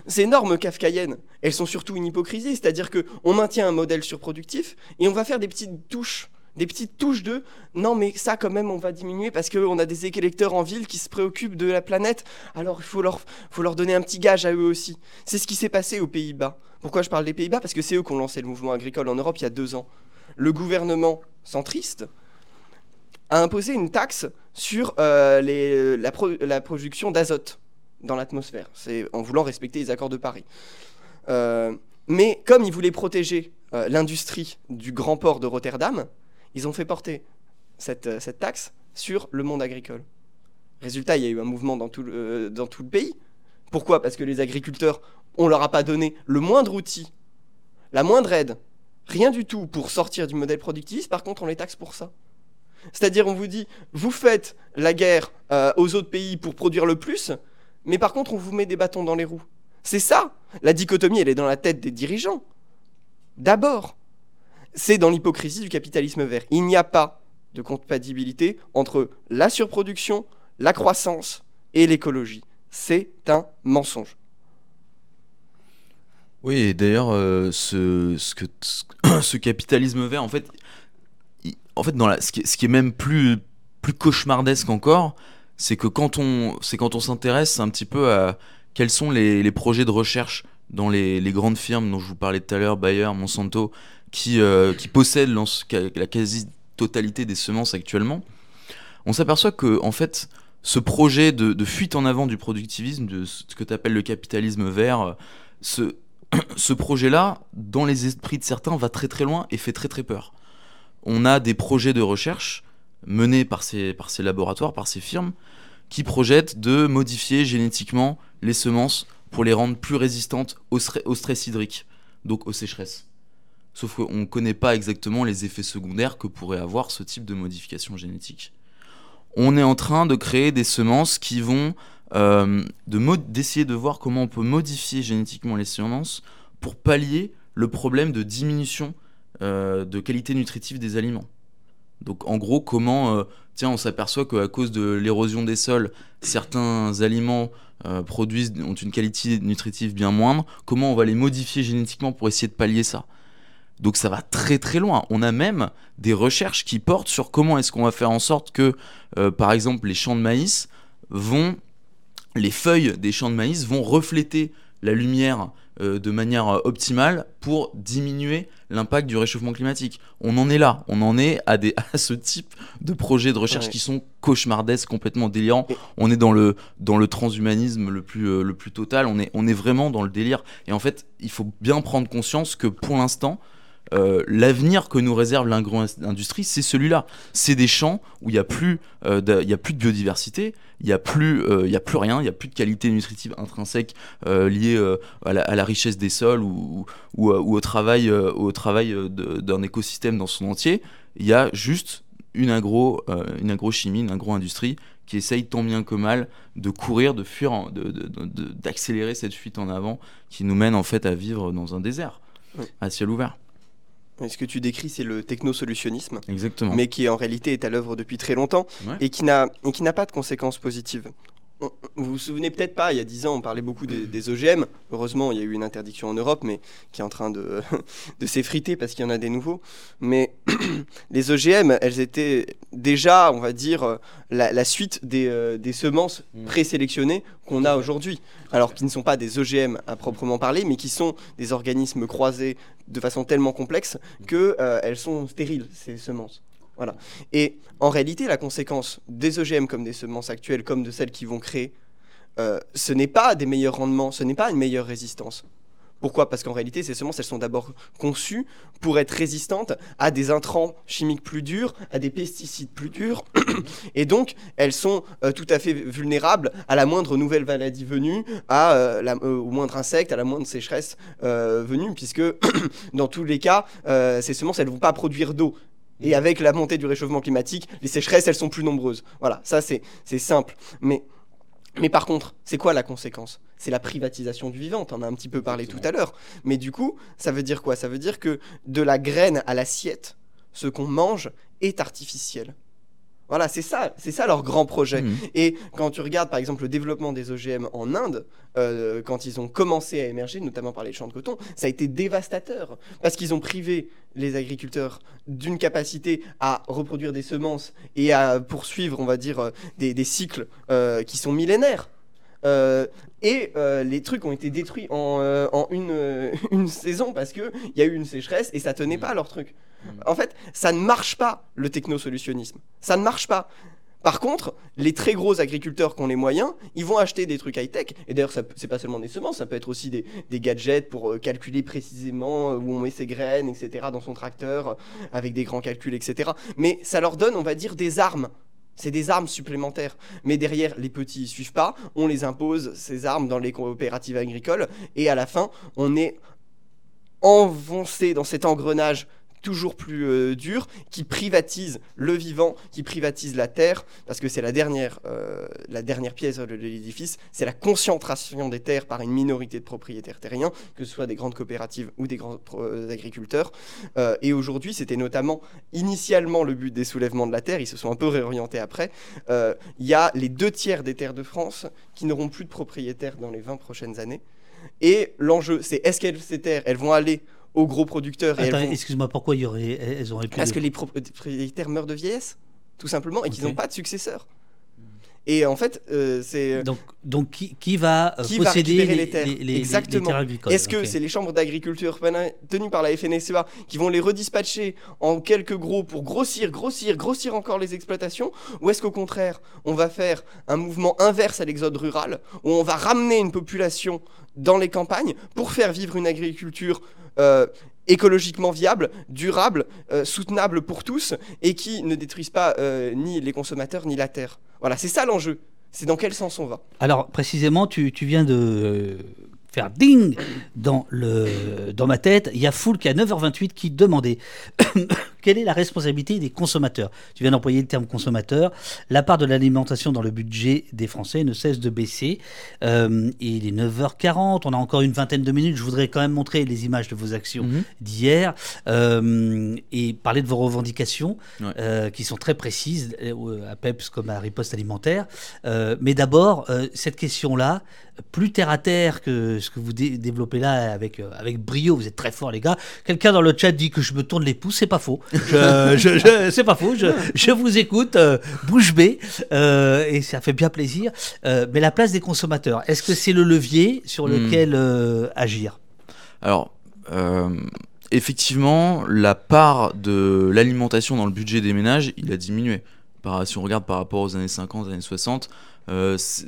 ces normes kafkaïennes, elles sont surtout une hypocrisie, c'est-à-dire que on maintient un modèle surproductif et on va faire des petites touches, des petites touches de non mais ça quand même on va diminuer parce qu'on a des électeurs en ville qui se préoccupent de la planète, alors il faut leur, donner un petit gage à eux aussi. C'est ce qui s'est passé aux Pays-Bas. Pourquoi je parle des Pays-Bas? Parce que c'est eux qui ont lancé le mouvement agricole en Europe il y a deux ans. Le gouvernement centriste a imposé une taxe sur euh, les- la, pro- la production d'azote dans l'atmosphère. C'est en voulant respecter les accords de Paris. Euh, mais comme ils voulaient protéger euh, l'industrie du grand port de Rotterdam, ils ont fait porter cette, euh, cette taxe sur le monde agricole. Résultat, il y a eu un mouvement dans tout le, euh, pays. Pourquoi? Parce que les agriculteurs, on leur a pas donné le moindre outil, la moindre aide, rien du tout pour sortir du modèle productiviste. Par contre, on les taxe pour ça. C'est-à-dire, on vous dit, vous faites la guerre euh, aux autres pays pour produire le plus, mais par contre, on vous met des bâtons dans les roues. C'est ça. La dichotomie, elle est dans la tête des dirigeants. D'abord, c'est dans l'hypocrisie du capitalisme vert. Il n'y a pas de compatibilité entre la surproduction, la croissance et l'écologie. C'est un mensonge. Oui, et d'ailleurs, euh, ce, ce, capitalisme vert, en fait, en fait dans ce, qui, est- même plus, plus cauchemardesque encore, c'est que quand on, s'intéresse un petit peu à quels sont les, projets de recherche dans les grandes firmes dont je vous parlais tout à l'heure, Bayer, Monsanto, qui, euh, qui possèdent l'en- la quasi-totalité des semences actuellement, on s'aperçoit que, en fait, ce projet de, fuite en avant du productivisme, de ce que tu appelles le capitalisme vert, ce, projet-là, dans les esprits de certains, va très très loin et fait très très peur. On a des projets de recherche menés par ces, laboratoires, par ces firmes, qui projettent de modifier génétiquement les semences pour les rendre plus résistantes au stress hydrique, donc aux sécheresses. Sauf qu'on ne connaît pas exactement les effets secondaires que pourrait avoir ce type de modification génétique. On est en train de créer des semences qui vont euh, d'essayer de voir comment on peut modifier génétiquement les semences pour pallier le problème de diminution euh, de qualité nutritive des aliments. Donc en gros, comment, euh, tiens, on s'aperçoit qu'à cause de l'érosion des sols, certains aliments produisent, ont une qualité nutritive bien moindre, comment on va les modifier génétiquement pour essayer de pallier ça? Donc ça va très très loin. On a même des recherches qui portent sur comment est-ce qu'on va faire en sorte que, euh, par exemple, les champs de maïs vont, les feuilles des champs de maïs vont refléter la lumière euh, de manière euh, optimale pour diminuer l'impact du réchauffement climatique. On en est là, on en est à, des, à ce type de projets de recherche Ouais. qui sont cauchemardesques, complètement délirants. On est dans le, dans le transhumanisme le plus, euh, le plus total, on est, on est vraiment dans le délire. Et en fait, il faut bien prendre conscience que pour l'instant, euh, l'avenir que nous réserve l'agro-industrie, c'est celui-là. C'est des champs où il n'y a, plus, euh, de- il y a plus de biodiversité, il n'y a, plus, euh, y a plus rien, il n'y a plus de qualité nutritive intrinsèque liée à, la, à la richesse des sols ou, ou, ou, ou au travail, au travail de- d'un écosystème dans son entier. Il y a juste une, agro, une agrochimie, une agro-industrie qui essaye tant bien que mal de courir, de fuir, de- de- d'accélérer cette fuite en avant qui nous mène en fait à vivre dans un désert, Oui. à ciel ouvert. Et Ce que tu décris, c'est le technosolutionnisme, Exactement. mais qui en réalité est à l'œuvre depuis très longtemps Ouais. et qui n'a et qui n'a pas de conséquences positives. Vous vous souvenez peut-être pas, il y a 10 ans, on parlait beaucoup des, des OGM. Heureusement, il y a eu une interdiction en Europe, mais qui est en train de, de s'effriter parce qu'il y en a des nouveaux. Mais les OGM, elles étaient déjà, on va dire, euh, la, la suite des, euh, des semences Mm. présélectionnées qu'on a aujourd'hui. Alors qui ne sont pas des OGM à proprement parler, mais qui sont des organismes croisés de façon tellement complexe qu'elles sont stériles, ces semences. Et en réalité, la conséquence des OGM comme des semences actuelles, comme de celles qui vont créer, euh, ce n'est pas des meilleurs rendements, ce n'est pas une meilleure résistance. Pourquoi? Parce qu'en réalité, ces semences, elles sont d'abord conçues pour être résistantes à des intrants chimiques plus durs, à des pesticides plus durs, et donc elles sont euh, tout à fait vulnérables à la moindre nouvelle maladie venue, à, euh, la- au moindre insecte, à la moindre sécheresse venue, puisque dans tous les cas, ces semences, elles ne vont pas produire d'eau. Et avec la montée du réchauffement climatique, les sécheresses, elles sont plus nombreuses. Voilà, ça c'est c'est simple. Mais, mais par contre, c'est quoi la conséquence? C'est la privatisation du vivant, on en a un petit peu parlé tout à l'heure. Mais du coup, ça veut dire quoi? Ça veut dire que de la graine à l'assiette, ce qu'on mange est artificiel. Voilà, c'est ça, c'est ça leur grand projet. Mhm. Et quand tu regardes par exemple le développement des OGM en Inde, euh, quand ils ont commencé à émerger, notamment par les champs de coton, ça a été dévastateur parce qu'ils ont privé les agriculteurs d'une capacité à reproduire des semences et à poursuivre, on va dire, euh, des, des cycles euh, qui sont millénaires. Euh, et euh, les trucs ont été détruits en, euh, en une, une saison parce qu'il y a eu une sécheresse et ça tenait pas à leur truc. En fait, ça ne marche pas, le technosolutionnisme. Ça ne marche pas. Par contre, les très gros agriculteurs qui ont les moyens, ils vont acheter des trucs high-tech. Et d'ailleurs, c'est pas seulement des semences, ça peut être aussi des, des gadgets pour euh, calculer précisément euh, où on met ses graines, etc., dans son tracteur, euh, avec des grands calculs, etc. Mais ça leur donne, on va dire, des armes. C'est des armes supplémentaires. Mais derrière, les petits ne suivent pas. On les impose, ces armes, dans les coopératives agricoles. Et à la fin, on est enfoncé dans cet engrenage toujours plus euh, dur qui privatise le vivant, qui privatise la terre, parce que c'est la dernière, euh, la dernière pièce de l'édifice, c'est la concentration des terres par une minorité de propriétaires terriens, que ce soit des grandes coopératives ou des grands euh, agriculteurs. Euh, et aujourd'hui, c'était notamment initialement le but des soulèvements de la terre, ils se sont un peu réorientés après. Il y a les deux tiers des terres de France qui n'auront plus de propriétaires dans les 20 prochaines années. Et l'enjeu, c'est est-ce que ces terres, elles vont aller aux gros producteurs Attends, vont- excuse-moi, pourquoi y aurait, elles auraient pu. parce que les propriétaires meurent de vieillesse, tout simplement, et qu'ils n'ont pas de successeur. Et en fait, euh, c'est. Donc, donc qui, qui va euh, Qui va posséder récupérer les, les terres les- Exactement. terres agricoles Est-ce que c'est les chambres d'agriculture tenues par la FNSEA qui vont les redispatcher en quelques gros pour grossir, grossir, grossir encore les exploitations Ou est-ce qu'au contraire, on va faire un mouvement inverse à l'exode rural, où on va ramener une population dans les campagnes pour faire vivre une agriculture euh, écologiquement viable, durable, euh, soutenable pour tous, et qui ne détruise pas euh, ni les consommateurs ni la terre Voilà, c'est ça l'enjeu. C'est dans quel sens on va? Alors, précisément, tu, tu viens de faire ding dans, le, dans ma tête. Il y a Foulk à 9h28 qui demandait quelle est la responsabilité des consommateurs? Tu viens d'employer le terme consommateur. La part de l'alimentation dans le budget des Français ne cesse de baisser. Euh, il est 9h40. On a encore une vingtaine de minutes. Je voudrais quand même montrer les images de vos actions Mhm. d'hier euh, et parler de vos revendications Ouais. euh, qui sont très précises à PEPS comme à Riposte Alimentaire. Mais d'abord, cette question-là, plus terre à terre que ce que vous dé- développez là avec, avec brio, vous êtes très forts les gars. Quelqu'un dans le chat dit que je me tourne les pouces, c'est pas faux. Je, je- je- c'est pas faux, je, vous écoute, euh, bouche bée, euh, et ça fait bien plaisir. Euh, mais la place des consommateurs, est-ce que c'est le levier sur Hmm. lequel euh, agir? Alors, effectivement, la part de l'alimentation dans le budget des ménages, il a diminué. Par, si on regarde par rapport aux années 50, années 60, euh, c'est-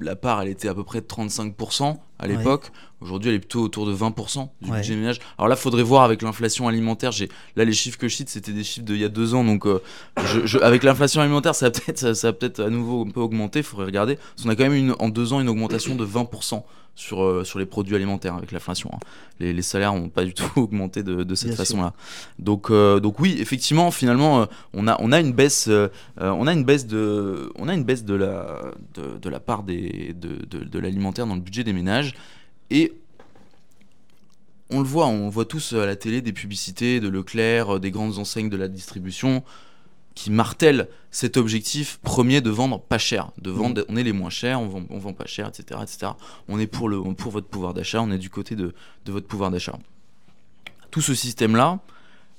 la part, elle était à peu près de 35% à Ouais. l'époque. Aujourd'hui, elle est plutôt autour de 20% du Ouais. budget des ménages. Alors là, faudrait voir avec l'inflation alimentaire. J'ai là les chiffres que je cite, c'était des chiffres d'il y a deux ans. Donc, euh, je- je- avec l'inflation alimentaire, ça va peut-être, ça, peut-être à nouveau un peu augmenter. Faudrait regarder. Parce qu'on a quand même une, en deux ans une augmentation de 20% sur euh, sur les produits alimentaires avec l'inflation. hein les, les salaires n'ont pas du tout augmenté de, de cette façon-là. Donc, euh, donc oui, effectivement, finalement, euh, on a, on a une baisse, euh, on a une baisse de, on a une baisse de la, de, de la part des, de, de, de l'alimentaire dans le budget des ménages, et on le voit, on voit tous à la télé des publicités de Leclerc, euh, des grandes enseignes de la distribution qui martèlent cet objectif premier de vendre pas cher, de vendre, on est les moins chers, on vend, on vend pas cher, etc., etc. On est pour, le, pour votre pouvoir d'achat, on est du côté de, de votre pouvoir d'achat. Tout ce système-là,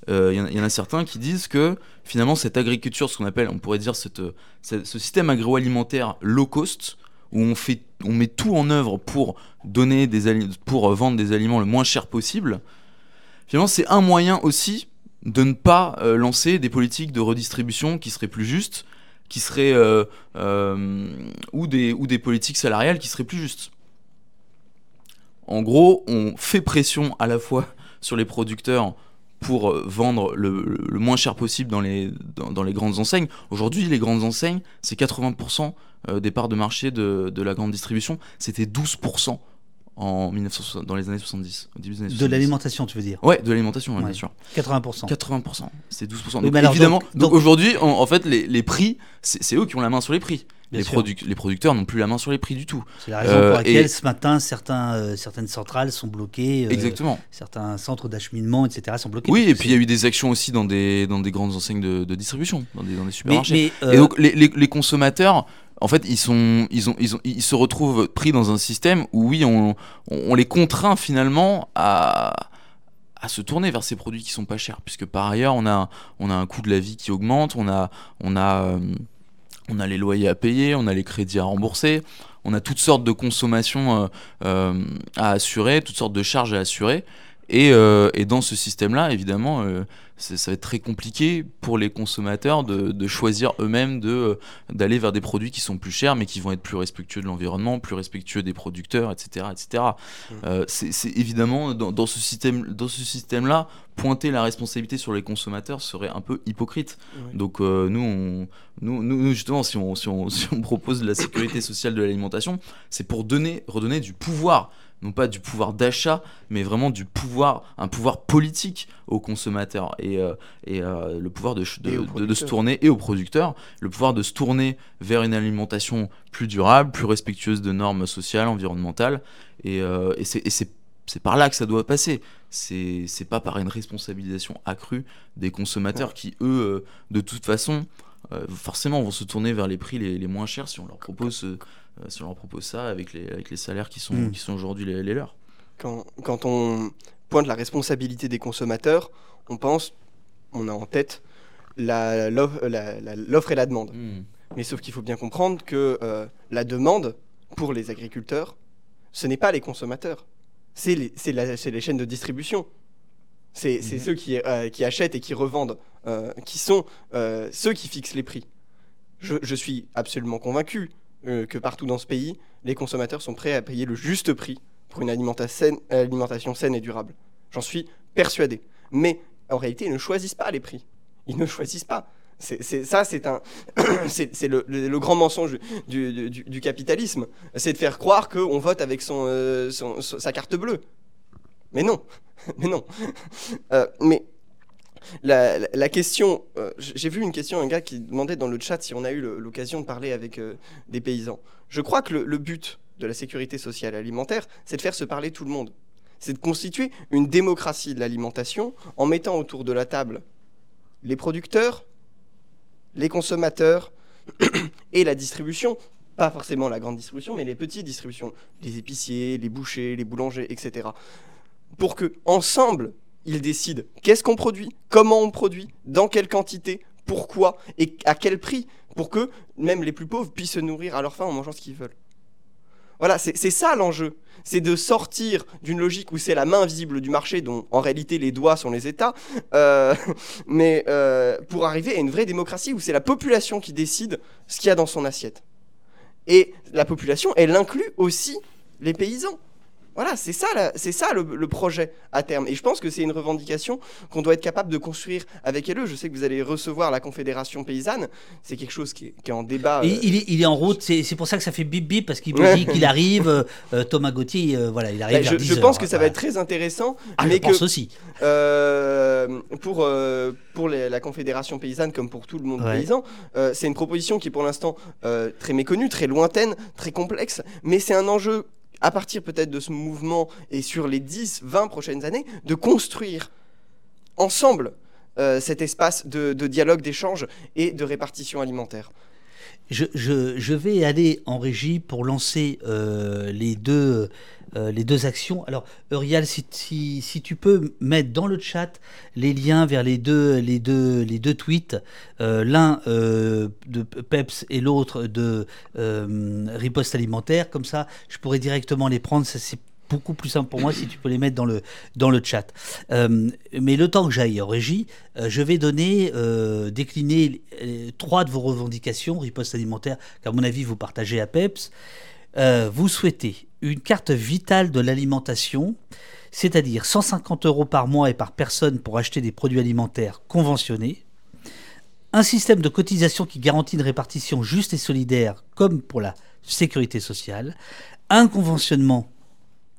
euh, il y en a- il y, en a certains qui disent que finalement cette agriculture, ce qu'on appelle, on pourrait dire cette, ce, ce système agroalimentaire low cost, où on, fait, on met tout en œuvre pour, donner des pour euh, vendre des aliments le moins cher possible, finalement c'est un moyen aussi de ne pas euh, lancer des politiques de redistribution qui seraient plus justes, qui seraient euh, euh, ou des politiques salariales qui seraient plus justes. En gros, on fait pression à la fois sur les producteurs pour vendre le, moins cher possible dans les, grandes enseignes. Aujourd'hui, les grandes enseignes, c'est 80% euh, des parts de marché de la grande distribution. C'était 12% en 1960, dans les années 70, au début des années De 70. l'alimentation, tu veux dire Ouais, de l'alimentation, ouais, Ouais. bien sûr. 80%. 80%, c'est 12%. Oui, Donc, alors, évidemment, donc- donc, donc- aujourd'hui, en, fait, les, les prix, c'est eux qui ont la main sur les prix. Les, producteurs n'ont plus la main sur les prix du tout. C'est la raison Euh, pour laquelle et- ce matin, certains, euh, certaines centrales sont bloquées. euh, Exactement. Certains centres d'acheminement, etc. sont bloqués. Oui, et puis il y a eu des actions aussi dans des, dans des grandes enseignes de, de distribution, dans des, dans des Mais, supermarchés. mais, Et donc les, les- les consommateurs, en fait, ils, se retrouvent pris dans un système où, oui, on, les contraint finalement à, se tourner vers ces produits qui sont pas chers, puisque par ailleurs, on a, un coût de la vie qui augmente, euh, on a les loyers à payer, on a les crédits à rembourser, on a toutes sortes de consommations euh, euh, à assurer, toutes sortes de charges à assurer. Et, dans ce système-là, évidemment, ça va être très compliqué pour les consommateurs de, de choisir eux-mêmes de d'aller vers des produits qui sont plus chers, mais qui vont être plus respectueux de l'environnement, plus respectueux des producteurs, etc., etc. Mmh. c'est évidemment dans, dans, ce système, dans ce système-là, pointer la responsabilité sur les consommateurs serait un peu hypocrite. Donc nous, on, nous, nous, justement, si on, si, on, si on propose la sécurité sociale de l'alimentation, c'est pour donner, redonner du pouvoir non pas du pouvoir d'achat, mais vraiment du pouvoir, un pouvoir politique aux consommateurs et, euh, et euh, le pouvoir de, de, de, se tourner et aux producteurs, le pouvoir de se tourner vers une alimentation plus durable, plus respectueuse de normes sociales, environnementales. Et, euh, et c'est par là que ça doit passer. C'est pas par une responsabilisation accrue des consommateurs qui, eux, de toute façon, forcément vont se tourner vers les prix les, les moins chers si on leur propose si on leur propose ça avec les, avec les salaires qui sont, hmm. qui sont aujourd'hui les, leurs. Quand, quand, on pointe la responsabilité des consommateurs, on pense, on a en tête l'offre et la demande. Hmm. Mais sauf qu'il faut bien comprendre que euh, la demande pour les agriculteurs, ce n'est pas les consommateurs, c'est les, les, chaînes de distribution. C'est hmm. ceux qui, euh, qui, achètent et qui revendent, qui sont ceux qui fixent les prix. Je, je suis absolument convaincu euh, que partout dans ce pays, les consommateurs sont prêts à payer le juste prix pour une alimentation saine et durable. J'en suis persuadé. Mais en réalité, ils ne choisissent pas les prix. Ils ne choisissent pas. C'est, ça, c'est le, grand mensonge du, capitalisme, c'est de faire croire qu'on vote avec euh, sa carte bleue. Mais non, mais non. Euh, mais la, question, euh, j'ai vu une question, un gars qui demandait dans le chat si on a eu l'occasion de parler avec euh, des paysans. Je crois que le, but de la sécurité sociale alimentaire, c'est de faire se parler tout le monde. C'est de constituer une démocratie de l'alimentation en mettant autour de la table les producteurs, les consommateurs et la distribution. Pas forcément la grande distribution, mais les petites distributions, les épiciers, les bouchers, les boulangers, etc. Pour que, ensemble, ils décident qu'est-ce qu'on produit, comment on produit, dans quelle quantité, pourquoi et à quel prix, pour que même les plus pauvres puissent se nourrir à leur faim en mangeant ce qu'ils veulent. Voilà, c'est ça l'enjeu. C'est de sortir d'une logique où c'est la main visible du marché, dont en réalité les doigts sont les États, euh, mais euh, pour arriver à une vraie démocratie où c'est la population qui décide ce qu'il y a dans son assiette. Et la population, elle inclut aussi les paysans. Voilà, c'est ça, c'est ça le, projet à terme. Et je pense que c'est une revendication qu'on doit être capable de construire avec elle. Je sais que vous allez recevoir la Confédération paysanne. C'est quelque chose qui est, en débat. Euh, il, est, en route. C'est pour ça que ça fait bip bip parce qu'il me dit qu'il arrive. Euh, euh, Thomas Gauthier, voilà, il arrive. Bah, je, pense que ça va être très intéressant. Ah, mais je pense aussi. pour pour la Confédération paysanne comme pour tout le monde paysan, c'est une proposition qui est pour l'instant très méconnue, très lointaine, très complexe. Mais c'est un enjeu à partir peut-être de ce mouvement et sur les 10, 20 prochaines années, de construire ensemble euh, cet espace de, dialogue, d'échange et de répartition alimentaire. Je, vais aller en régie pour lancer euh, les deux euh, les deux actions. Alors, Eurial, si, si, tu peux mettre dans le chat les liens vers les deux, les deux, les deux tweets, euh, l'un de Peps et l'autre de Riposte Alimentaire, comme ça, je pourrais directement les prendre. C'est beaucoup plus simple pour moi si tu peux les mettre dans le, dans le chat. mais le temps que j'aille en régie, je vais donner, décliner trois de vos revendications, riposte alimentaire, qu'à mon avis vous partagez à PEPS. vous souhaitez une carte vitale de l'alimentation, c'est-à-dire 150 euros par mois et par personne pour acheter des produits alimentaires conventionnés, un système de cotisation qui garantit une répartition juste et solidaire comme pour la sécurité sociale, un conventionnement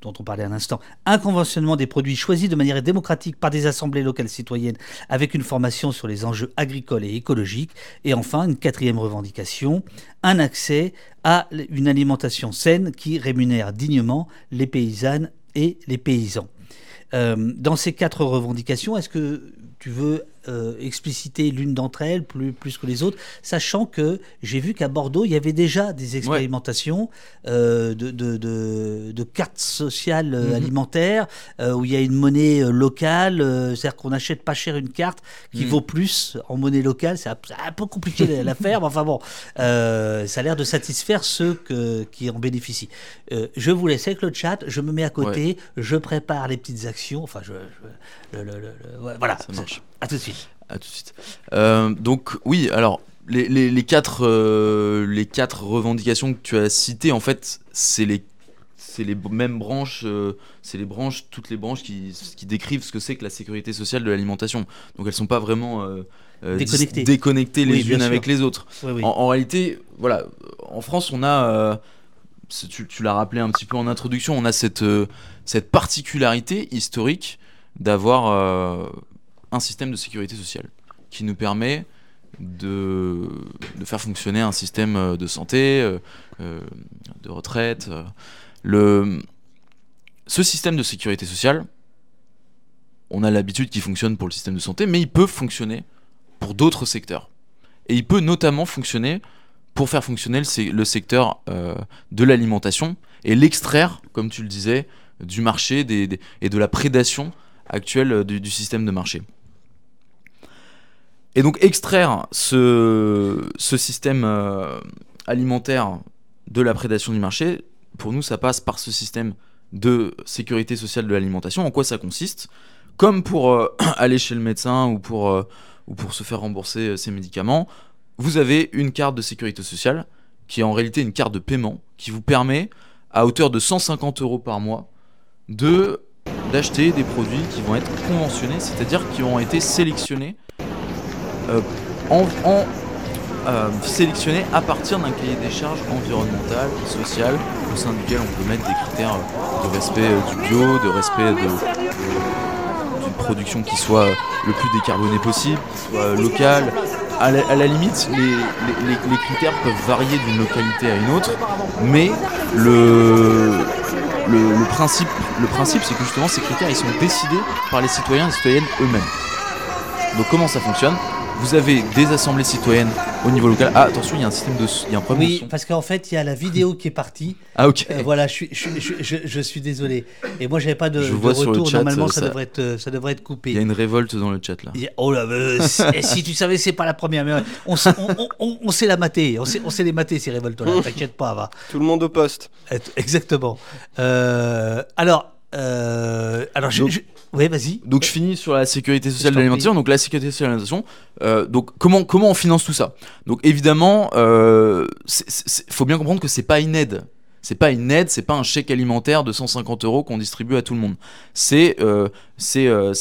dont on parlait un instant, un conventionnement des produits choisis de manière démocratique par des assemblées locales citoyennes avec une formation sur les enjeux agricoles et écologiques, et enfin une quatrième revendication, un accès à une alimentation saine qui rémunère dignement les paysannes et les paysans. Euh, dans ces quatre revendications, est-ce que tu veux euh, expliciter l'une d'entre elles plus, plus que les autres, sachant que j'ai vu qu'à Bordeaux, il y avait déjà des expérimentations euh, de, de, de, cartes sociales euh, mhm. alimentaires, où il y a une monnaie locale, c'est-à-dire qu'on n'achète pas cher une carte qui mhm. vaut plus en monnaie locale. C'est un, peu compliqué l'affaire, mais enfin bon, ça a l'air de satisfaire ceux que, qui en bénéficient. je vous laisse avec le chat, je me mets à côté, je prépare les petites actions, enfin, je, voilà. Ça marche. À tout de suite. À tout de suite. Euh, donc oui, alors les, les- les quatre, euh, les quatre revendications que tu as citées, en fait, c'est les, c'est les mêmes branches, euh, c'est les branches, toutes les branches qui, qui décrivent ce que c'est que la sécurité sociale de l'alimentation. Donc elles sont pas vraiment euh, Déconnectées. déconnectées les Oui, unes avec les autres. Oui, oui. En, en réalité, voilà, en France, on a, tu, tu l'as rappelé un petit peu en introduction, on a cette, cette particularité historique d'avoir un système de sécurité sociale qui nous permet de, faire fonctionner un système euh, de santé, euh, euh, de retraite. ce système de sécurité sociale, on a l'habitude qu'il fonctionne pour le système de santé, mais il peut fonctionner pour d'autres secteurs. Et il peut notamment fonctionner pour faire fonctionner le, se- le secteur de l'alimentation et l'extraire, comme tu le disais, du marché et de la prédation actuelle du système de marché. Et donc extraire ce, système euh, alimentaire de la prédation du marché, pour nous, ça passe par ce système de sécurité sociale de l'alimentation. En quoi ça consiste? Comme pour euh, aller chez le médecin ou pour, euh, se faire rembourser ses médicaments, vous avez une carte de sécurité sociale qui est en réalité une carte de paiement qui vous permet, à hauteur de 150 euros par mois, d'acheter des produits qui vont être conventionnés, c'est-à-dire qui ont été sélectionnés en, en, euh, à partir d'un cahier des charges environnemental, social, au sein duquel on peut mettre des critères de respect euh, du bio, de respect d'une production qui soit le plus décarbonée possible, qui soit locale. À la, limite, les, critères peuvent varier d'une localité à une autre, mais le principe, le principe c'est que justement ces critères ils sont décidés par les citoyens et les citoyennes eux-mêmes. Donc comment ça fonctionne? Vous avez des assemblées citoyennes au niveau local. Ah attention, il y a un système de, il y a un problème Oui, parce qu'en fait, il y a la vidéo qui est partie. Ah ok. Euh, voilà, je suis, je, suis- je, je- je suis désolé. Et moi, j'avais pas de, Je de vois sur le retour. chat, Normalement, ça, ça- devrait être, euh, ça devrait être coupé. Il y a une révolte dans le chat là. A- Oh là, euh, si- et si tu savais, c'est pas la première. Mais on, s- on, on- on- on sait la mater. On sait, on sait les mater, ces révoltes-là. T'inquiète pas, va. Tout le monde au poste. Exactement. Euh, alors, euh, alors, je, Donc- je- ouais, vas-y. Donc je finis sur la sécurité sociale de l'alimentation. Donc la sécurité sociale de l'alimentation. euh, donc comment comment on finance tout ça? Donc évidemment, euh, il faut bien comprendre que c'est pas une aide. C'est pas une aide, c'est pas un chèque alimentaire de 150 euros qu'on distribue à tout le monde. C'est euh, euh,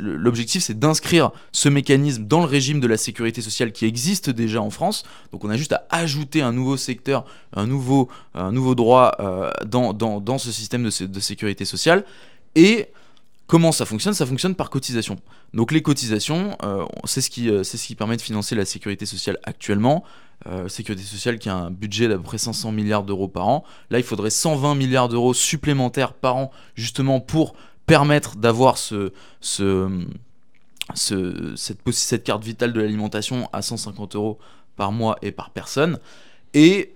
l'objectif, c'est d'inscrire ce mécanisme dans le régime de la sécurité sociale qui existe déjà en France. Donc on a juste à ajouter un nouveau secteur, un nouveau un nouveau droit euh, dans, dans dans ce système de, de sécurité sociale. Et Comment ça fonctionne? Ça fonctionne par cotisation. Donc les cotisations, euh, c'est ce, qui, euh, c'est ce qui permet de financer la sécurité sociale actuellement. Euh, sécurité sociale qui a un budget d'à peu près 500 milliards d'euros par an. Là, il faudrait 120 milliards d'euros supplémentaires par an, justement pour permettre d'avoir ce, ce, ce- cette, cette carte vitale de l'alimentation à 150 euros par mois et par personne. Et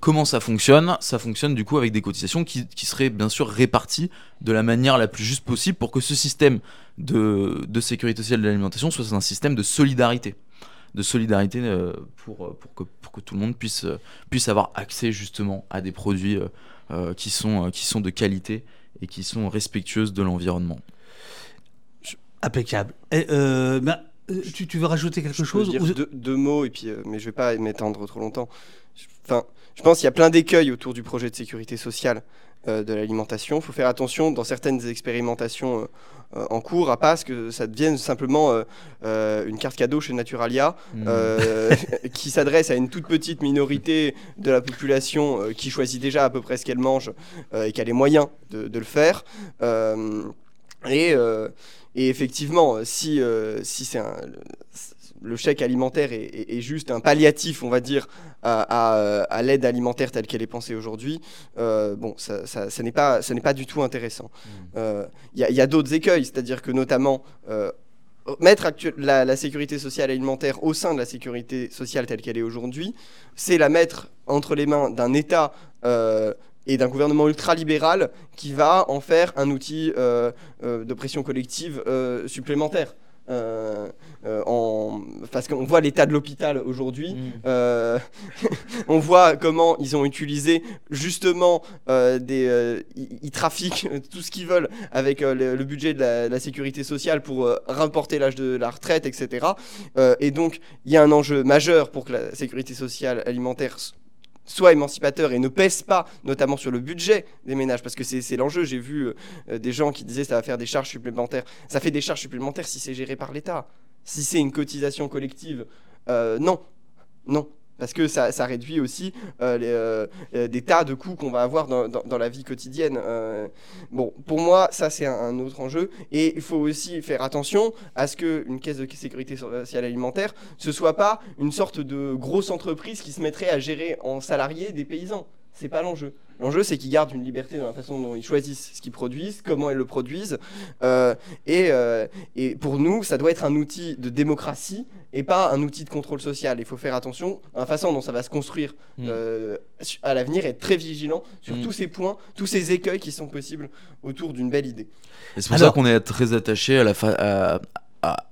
comment ça fonctionne Ça fonctionne du coup avec des cotisations qui, qui seraient bien sûr réparties de la manière la plus juste possible pour que ce système de, de sécurité sociale de l'alimentation soit un système de solidarité. De solidarité euh, pour, euh, pour, que, pour que tout le monde puisse, euh, puisse avoir accès justement à des produits qui, sont, qui sont de qualité et qui sont respectueuses de l'environnement. Impeccable. Et, euh, ben, tu, tu veux rajouter quelque Je peux chose dire ou- deux, deux mots, et puis, euh, mais je vais pas m'étendre trop longtemps. Enfin, je pense qu'il y a plein d'écueils autour du projet de sécurité sociale euh, de l'alimentation. Il faut faire attention dans certaines expérimentations euh, euh, en cours à pas ce que ça devienne simplement euh, une carte cadeau chez Naturalia Hmm. qui s'adresse à une toute petite minorité de la population qui choisit déjà à peu près ce qu'elle mange et qui a les moyens de, de le faire. Et, et effectivement, si, euh, si c'est un- le chèque alimentaire est, est- est juste un palliatif, on va dire, à, à- à l'aide alimentaire telle qu'elle est pensée aujourd'hui, euh, bon, ça, ça- ça n'est pas, ça n'est pas du tout intéressant. Euh, Il y a, il y a d'autres écueils, c'est-à-dire que notamment euh, mettre la, la sécurité sociale alimentaire au sein de la sécurité sociale telle qu'elle est aujourd'hui, c'est la mettre entre les mains d'un État euh, et d'un gouvernement ultralibéral qui va en faire un outil euh, euh, de pression collective euh, supplémentaire. Euh, en, parce qu'on voit l'état de l'hôpital aujourd'hui. Mm. Euh, on voit comment ils ont utilisé justement euh, des. ils, trafiquent tout ce qu'ils veulent avec le, le budget de la, la sécurité sociale pour rapporter l'âge de la retraite, etc. Et donc, il y a un enjeu majeur pour que la sécurité sociale alimentaire soit émancipateur et ne pèse pas notamment sur le budget des ménages parce que c'est c'est l'enjeu j'ai vu euh, des gens qui disaient ça va faire des charges supplémentaires ça fait des charges supplémentaires si c'est géré par l'État si c'est une cotisation collective euh, non non parce que ça, réduit aussi euh, euh, des tas de coûts qu'on va avoir dans, la vie quotidienne. Bon, pour moi, ça c'est un, autre enjeu. Et il faut aussi faire attention à ce qu'une caisse de sécurité sociale alimentaire, ce soit pas une sorte de grosse entreprise qui se mettrait à gérer en salariés des paysans. C'est pas l'enjeu. L'enjeu, c'est qu'ils gardent une liberté dans la façon dont ils choisissent ce qu'ils produisent, comment ils le produisent. Euh, et, euh, et pour nous, ça doit être un outil de démocratie et pas un outil de contrôle social. Il faut faire attention à la façon dont ça va se construire Mm. euh, à l'avenir, être très vigilant sur Mm. tous ces points, tous ces écueils qui sont possibles autour d'une belle idée. Et c'est pour Alors- ça qu'on est très attaché à la fa- à- à-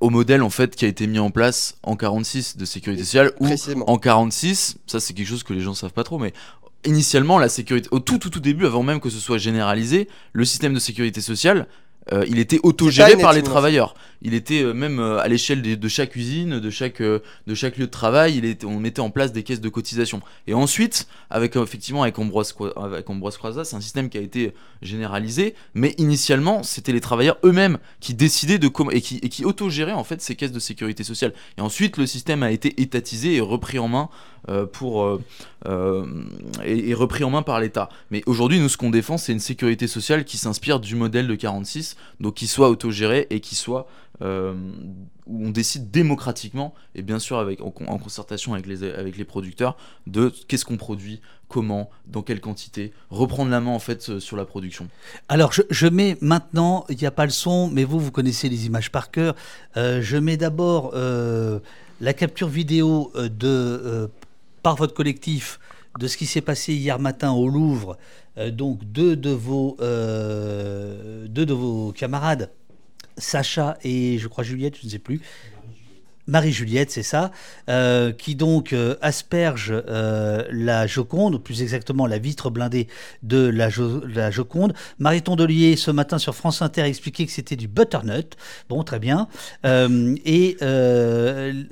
au modèle en fait qui a été mis en place en 46 de sécurité sociale où Précisément. en 46, ça c'est quelque chose que les gens savent pas trop, mais initialement la sécurité, au tout tout tout début, avant même que ce soit généralisé, le système de sécurité sociale, euh, il était autogéré par les travailleurs. Il était euh, même euh, à l'échelle de chaque usine, de chaque de chaque lieu de travail, il était, on mettait en place des caisses de cotisation. Et ensuite, avec effectivement avec Ambroise avec Ambroise Croizat, c'est un système qui a été généralisé, mais initialement, c'était les travailleurs eux-mêmes qui décidaient de comment et qui, et qui autogéraient en fait ces caisses de sécurité sociale. Et ensuite, le système a été étatisé et repris en main pour et, et repris en main par l'État. Mais aujourd'hui, nous, ce qu'on défend, c'est une sécurité sociale qui s'inspire du modèle de 46, donc qui soit autogérée et qui soit euh, où on décide démocratiquement et bien sûr en, concertation avec les producteurs de qu'est-ce qu'on produit, comment, dans quelle quantité, reprendre la main en fait euh, sur la production. Alors, je, mets maintenant, il n'y a pas le son, mais vous, vous connaissez les images par cœur. Euh, je mets d'abord la capture vidéo de, par votre collectif de ce qui s'est passé hier matin au Louvre. Euh, donc, deux de vos, euh, deux de vos camarades, Sacha et je crois Juliette, je ne sais plus. Marie-Juliette, c'est ça, euh, qui donc asperge la Joconde, plus exactement la vitre blindée de la, Jo- la Joconde. Marie Tondelier, ce matin sur France Inter, a expliqué que c'était du butternut. Bon, très bien. Et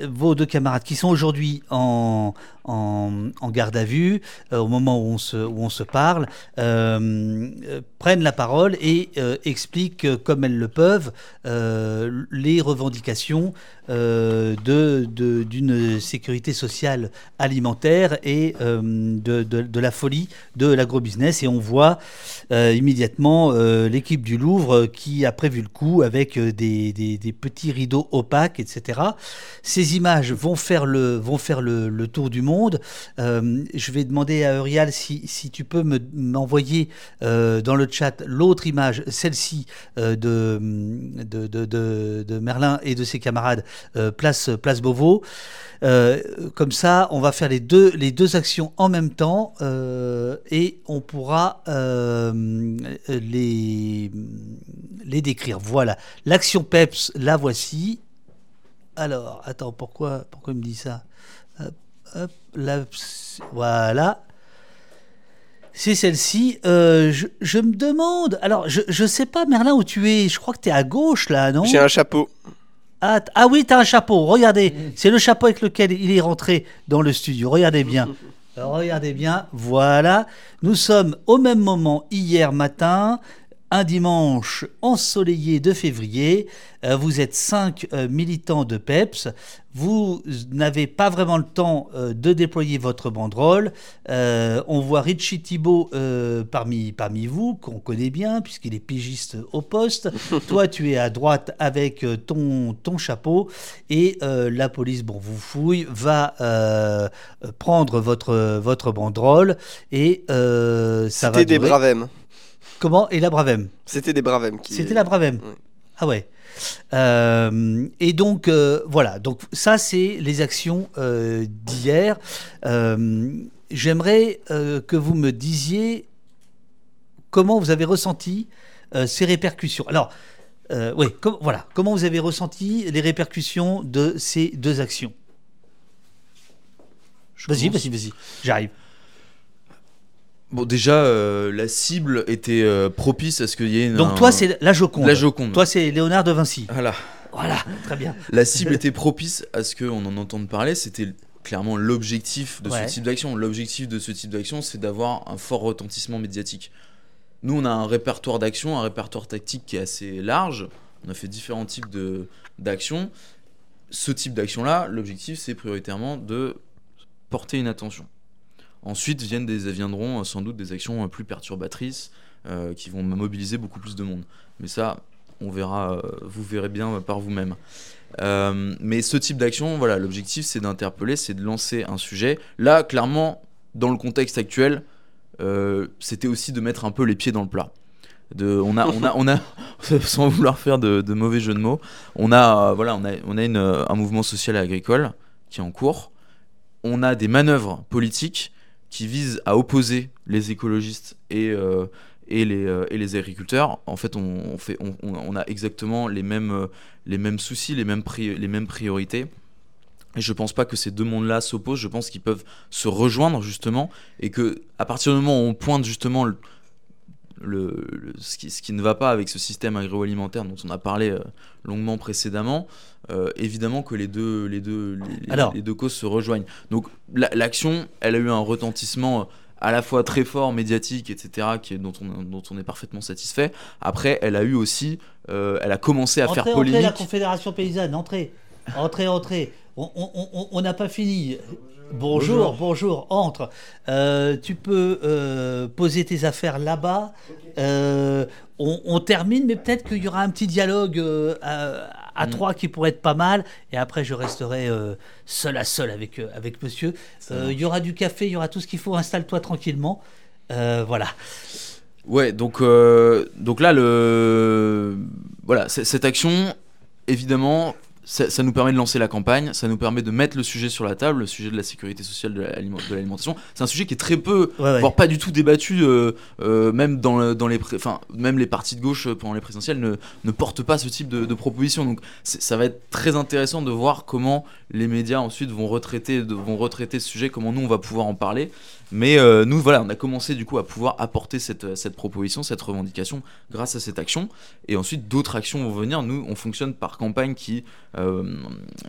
vos deux camarades qui sont aujourd'hui en, en, garde à vue, euh, au moment où on se, parle, euh, euh, prennent la parole et expliquent, comme elles le peuvent, les revendications d'une sécurité sociale alimentaire et de, la folie de l'agrobusiness. Et on voit immédiatement l'équipe du Louvre qui a prévu le coup avec des, petits rideaux opaques, etc. Ces images vont faire le tour du monde. Euh, je vais demander à Eurial si, tu peux me- m'envoyer euh, dans le chat l'autre image, celle-ci euh, de, Merlin et de ses camarades, place, place Beauvau. Comme ça, on va faire les deux, les deux actions en même temps et on pourra les, les décrire. Voilà. L'action PEPS, la voici. Alors, attends, pourquoi, pourquoi il me dit ça? Hop, la- Voilà. C'est celle-ci. Euh, je, je me demande. Alors, je, je sais pas, Merlin, où tu es. Je crois que tu es à gauche, là, non? J'ai un chapeau. ah, ah oui, t'as un chapeau. Regardez, c'est le chapeau avec lequel il est rentré dans le studio. Regardez bien. Regardez bien. Voilà. Nous sommes au même moment hier matin, un dimanche ensoleillé de février. Euh, vous êtes cinq euh, militants de PEPS. Vous n'avez pas vraiment le temps euh, de déployer votre banderole. Euh, on voit Richie Thibault euh, parmi, parmi vous, qu'on connaît bien, puisqu'il est pigiste au poste. Toi, tu es à droite avec ton, ton chapeau. Et euh, la police, bon, vous fouille, va prendre votre, votre banderole. Et ça va C'était des bravem. Comment Et la Bravem C'était des bravem. qui- c'était la Bravem. Ah ouais. Euh, et donc euh, voilà, donc ça c'est les actions euh, d'hier. Euh, J'aimerais euh, que vous me disiez comment vous avez ressenti euh, ces répercussions. Alors Euh, oui, com- voilà. Comment vous avez ressenti les répercussions de ces deux actions? Vas-y, vas-y, vas-y. J'arrive. Bon, déjà, euh, la cible était euh, propice à ce qu'il y ait une. Donc un- toi, c'est la Joconde. La Joconde. Toi, c'est Léonard de Vinci. Voilà. Voilà, très bien. La cible était propice à ce qu'on en entende parler. C'était clairement l'objectif de Ouais. ce type d'action. L'objectif de ce type d'action, c'est d'avoir un fort retentissement médiatique. Nous, on a un répertoire d'actions, un répertoire tactique qui est assez large. On a fait différents types de- d'actions. Ce type d'action-là, l'objectif, c'est prioritairement de porter une attention. Ensuite viennent des, viendront euh, sans doute des actions euh, plus perturbatrices euh, qui vont mobiliser beaucoup plus de monde. Mais ça, on verra, vous verrez bien par vous-même. Mais ce type d'action, voilà, l'objectif c'est d'interpeller, c'est de lancer un sujet. Là, clairement, dans le contexte actuel, c'était aussi de mettre un peu les pieds dans le plat. De, on a, on a, on a, sans vouloir faire de, mauvais jeux de mots, on a, voilà, on a, on a une, un mouvement social et agricole qui est en cours. On a des manœuvres politiques qui visent à opposer les écologistes et, euh, euh, les agriculteurs. En fait, on, a exactement les mêmes, euh, les mêmes soucis, les mêmes, priorités. Et je pense pas que ces deux mondes-là s'opposent. Je pense qu'ils peuvent se rejoindre justement, et que à partir du moment où on pointe justement le- le- ce, qui, ce qui ne va pas avec ce système agroalimentaire dont on a parlé euh, longuement précédemment, euh, évidemment que les deux, les deux, les, les- Alors. les deux causes se rejoignent. Donc la- l'action, elle a eu un retentissement euh, à la fois très fort, médiatique, etc., qui est, dont, on, dont on est parfaitement satisfait. Après, elle a eu aussi, euh, elle a commencé à faire entrez, la polémique. Confédération paysanne, entrez. Entrez, entrez. On- n'a pas fini. Bonjour, bonjour, entre. Euh, tu peux euh, poser tes affaires là-bas. Euh, on, on termine, mais peut-être qu'il y aura un petit dialogue à, à Mm. trois qui pourrait être pas mal. Et après, je resterai seul à seul avec, avec monsieur. Il y aura du café, il y aura tout ce qu'il faut. Installe-toi tranquillement. Voilà. Ouais, donc, donc là, le... voilà, cette action, évidemment, ça, ça nous permet de lancer la campagne, ça nous permet de mettre le sujet sur la table, le sujet de la sécurité sociale de l'aliment- de l'alimentation. C'est un sujet qui est très peu, Ouais, ouais. voire pas du tout débattu, euh, euh, même dans, le- dans les, enfin, même les partis de gauche euh, pendant les présidentielles ne, ne portent pas ce type de, de proposition. Donc ça va être très intéressant de voir comment les médias ensuite vont retraiter, de- vont retraiter ce sujet, comment nous on va pouvoir en parler. Mais euh, nous, voilà, on a commencé du coup à pouvoir apporter cette, cette proposition, cette revendication grâce à cette action. Et ensuite, d'autres actions vont venir. Nous, on fonctionne par campagne qui, euh,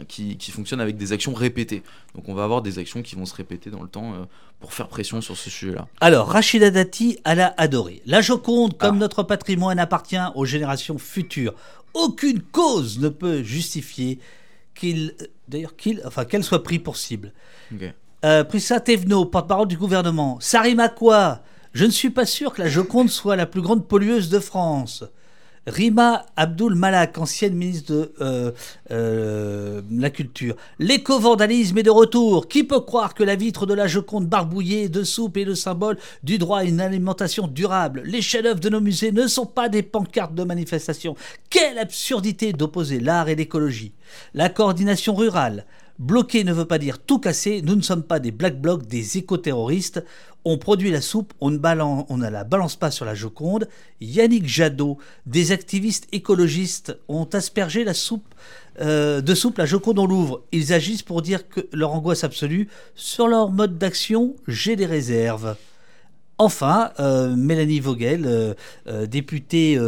qui, qui fonctionne avec des actions répétées. Donc, on va avoir des actions qui vont se répéter dans le temps euh, pour faire pression sur ce sujet-là. Alors, Rachida Dati, elle a adoré. La Joconde, comme Ah. notre patrimoine, appartient aux générations futures. Aucune cause ne peut justifier qu'il, d'ailleurs, qu'il, enfin, qu'elle soit prise pour cible. Ok. Euh, Prissa porte-parole du gouvernement. Ça rime à quoi Je ne suis pas sûr que la Joconde soit la plus grande pollueuse de France. Rima Abdul Malak, ancienne ministre de euh, euh, la Culture. L'éco-vandalisme est de retour. Qui peut croire que la vitre de la Joconde barbouillée de soupe est le symbole du droit à une alimentation durable? Les chefs-d'œuvre de nos musées ne sont pas des pancartes de manifestation. Quelle absurdité d'opposer l'art et l'écologie. La coordination rurale. Bloquer ne veut pas dire tout casser. Nous ne sommes pas des black blocs, des éco-terroristes. On produit la soupe, on ne, balan- on ne la balance pas sur la Joconde. Yannick Jadot, des activistes écologistes ont aspergé la soupe euh, de soupe la Joconde en Louvre. Ils agissent pour dire que leur angoisse absolue sur leur mode d'action, j'ai des réserves. Enfin, euh, Mélanie Vogel, euh, députée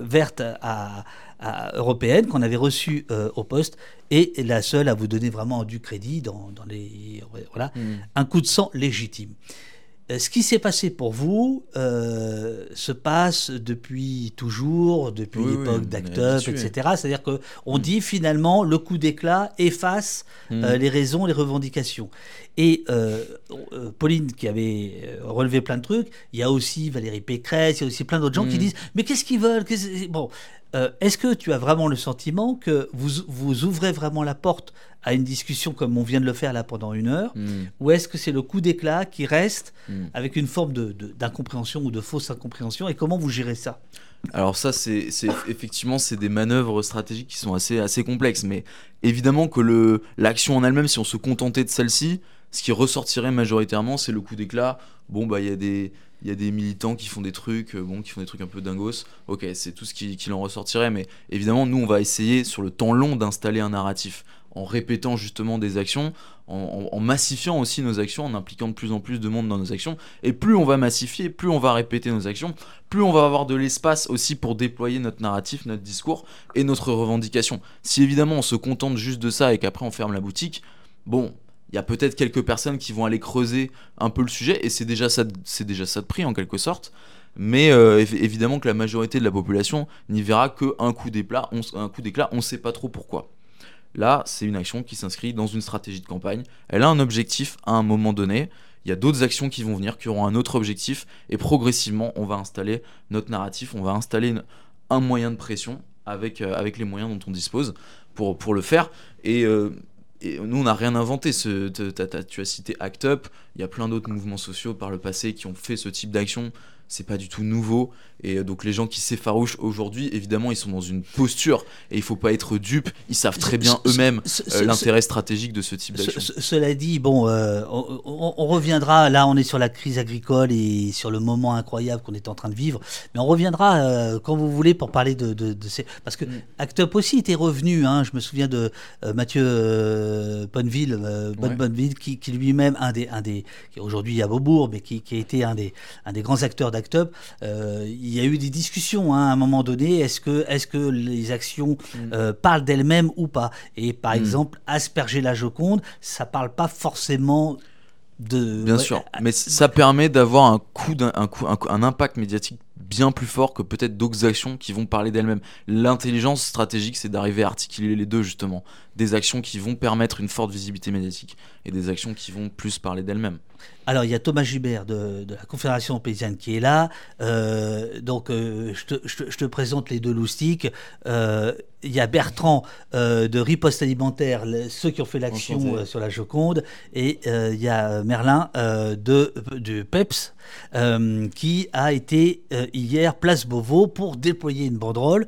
verte à, à- européenne, qu'on avait reçue euh, au poste, est la seule à vous donner vraiment du crédit dans, dans les voilà un coup de sang légitime. Euh, Ce qui s'est passé pour vous euh, se passe depuis toujours, depuis Oui, oui, l'époque d'Act Up, habitué. etc. C'est-à-dire que on dit finalement le coup d'éclat efface Mm. euh, les raisons, les revendications. Et Pauline qui avait relevé plein de trucs, il y a aussi Valérie Pécresse, il y a aussi plein d'autres gens qui Mm. disent mais qu'est-ce qu'ils veulent? Qu'est-ce- Bon, euh, est-ce que tu as vraiment le sentiment que vous, vous ouvrez vraiment la porte à une discussion comme on vient de le faire là pendant une heure Mm. ou est-ce que c'est le coup d'éclat qui reste Mm. avec une forme de- de- d'incompréhension ou de fausse incompréhension et comment vous gérez ça? Alors ça, c'est c'est- effectivement, c'est des manœuvres stratégiques qui sont assez, assez complexes. Mais évidemment que le- l'action en elle-même, si on se contentait de celle-ci, ce qui ressortirait majoritairement, c'est le coup d'éclat. Bon, bah, il y a des, il y a des militants qui font des trucs, bon, qui font des trucs un peu dingos. Ok, c'est tout ce qui, qui en ressortirait, mais évidemment, nous, on va essayer sur le temps long d'installer un narratif en répétant justement des actions, en, massifiant aussi nos actions, en impliquant de plus en plus de monde dans nos actions. Et plus on va massifier, plus on va répéter nos actions, plus on va avoir de l'espace aussi pour déployer notre narratif, notre discours et notre revendication. Si évidemment on se contente juste de ça et qu'après on ferme la boutique, bon, il y a peut-être quelques personnes qui vont aller creuser un peu le sujet et c'est déjà ça, déjà ça de prix en quelque sorte. Mais euh, évidemment que la majorité de la population n'y verra qu'un coup d'éclat, un coup d'éclat, on ne sait pas trop pourquoi. Là, c'est une action qui s'inscrit dans une stratégie de campagne. Elle a un objectif à un moment donné. Il y a d'autres actions qui vont venir, qui auront un autre objectif. Et progressivement, on va installer notre narratif, on va installer un moyen de pression avec, euh, avec les moyens dont on dispose pour, pour le faire. Et, euh, nous, on n'a rien inventé. Ce, tu as cité ACT UP. Il y a plein d'autres mouvements sociaux par le passé qui ont fait ce type d'action c'est pas du tout nouveau. Et euh, donc les gens qui s'effarouchent aujourd'hui, évidemment, ils sont dans une posture et il faut pas être dupe. Ils savent très bien eux-mêmes euh, l'intérêt stratégique de ce type d'action. Cela dit, bon, euh, on, reviendra. Là, on est sur la crise agricole et sur le moment incroyable qu'on est en train de vivre. Mais on reviendra quand vous voulez pour parler de, de, ces. Parce que mm. Act Up aussi était revenu. Hein, je me souviens de Mathieu Bonneville, Bonneville, qui, lui-même un des, un des, qui aujourd'hui à Beaubourg, mais qui, qui a été un des, un des grands acteurs d'Act Up, il y a eu des discussions hein, à un moment donné. Est-ce que, est que les actions mm. euh, parlent d'elles-mêmes ou pas? Et par mm. exemple, asperger la Joconde, ça parle pas forcément de. Bien sûr, mais ça permet d'avoir un coup, d'un, un, coup un, impact médiatique bien plus fort que peut-être d'autres actions qui vont parler d'elles-mêmes. L'intelligence stratégique, c'est d'arriver à articuler les deux justement. Des actions qui vont permettre une forte visibilité médiatique et des actions qui vont plus parler d'elles-mêmes. Alors, il y a Thomas Gibert de, la Confédération paysanne qui est là. Euh, donc, euh, je, te, présente les deux loustiques. Euh, il y a Bertrand de Riposte Alimentaire, ceux qui ont fait l'action sur la Joconde. Et il y a Merlin de, de PEPS, qui a été hier place Beauvau pour déployer une banderole.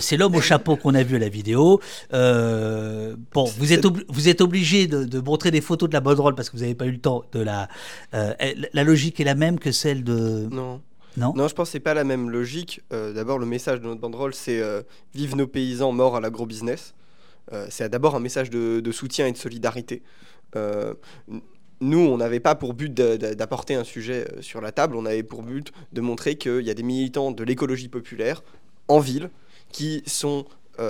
C'est l'homme au chapeau qu'on a vu à la vidéo. bon, vous êtes, vous êtes obligé de, de, montrer des photos de la banderole parce que vous n'avez pas eu le temps de la, euh, la logique est la même que celle de. Non. Non, non je pense que c'est pas la même logique. Euh, d'abord, le message de notre banderole, c'est euh, Vive nos paysans, morts à l'agro-business. c'est d'abord un message de, soutien et de solidarité. nous, on n'avait pas pour but d'apporter un sujet sur la table, on avait pour but de montrer qu'il y a des militants de l'écologie populaire en ville qui sont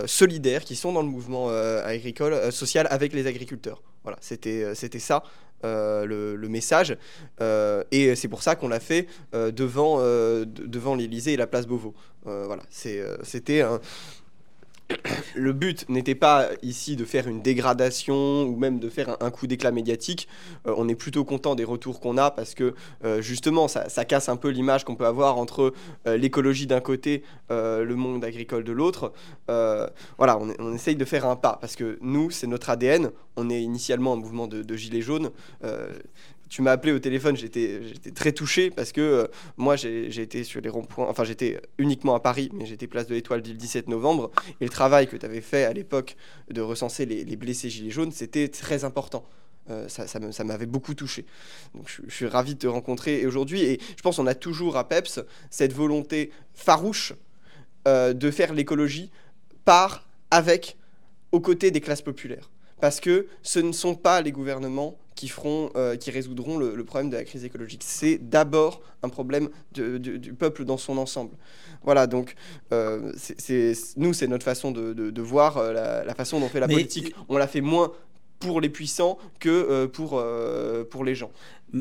solidaires, qui sont dans le mouvement agricole, social avec les agriculteurs. Voilà, c'était ça euh, le, message. Euh, et c'est pour ça qu'on l'a fait euh, devant, devant l'Elysée et la place Beauvau. voilà, c'était un le but n'était pas ici de faire une dégradation ou même de faire un, coup d'éclat médiatique. Euh, on est plutôt content des retours qu'on a parce que euh, justement ça, casse un peu l'image qu'on peut avoir entre euh, l'écologie d'un côté, le monde agricole de l'autre. voilà, on, essaye de faire un pas parce que nous, c'est notre ADN. On est initialement un mouvement de, de gilets jaunes tu m'as appelé au téléphone, j'étais très touché parce que euh, moi j'ai été sur les ronds-points, enfin j'étais uniquement à Paris, mais j'étais place de l'Étoile le 17 novembre. Et le travail que tu avais fait à l'époque de recenser les, blessés gilets jaunes, c'était très important. Euh, ça, m'avait beaucoup touché. Donc je, suis ravi de te rencontrer aujourd'hui. Et je pense qu'on a toujours à PEPS cette volonté farouche euh, de faire l'écologie par, avec, aux côtés des classes populaires. Parce que ce ne sont pas les gouvernements qui, feront, euh, qui résoudront le, problème de la crise écologique. C'est d'abord un problème du peuple dans son ensemble. Voilà, donc euh, nous, c'est notre façon de, voir euh, la, façon dont on fait la politique. On la fait moins pour les puissants que pour, pour les gens.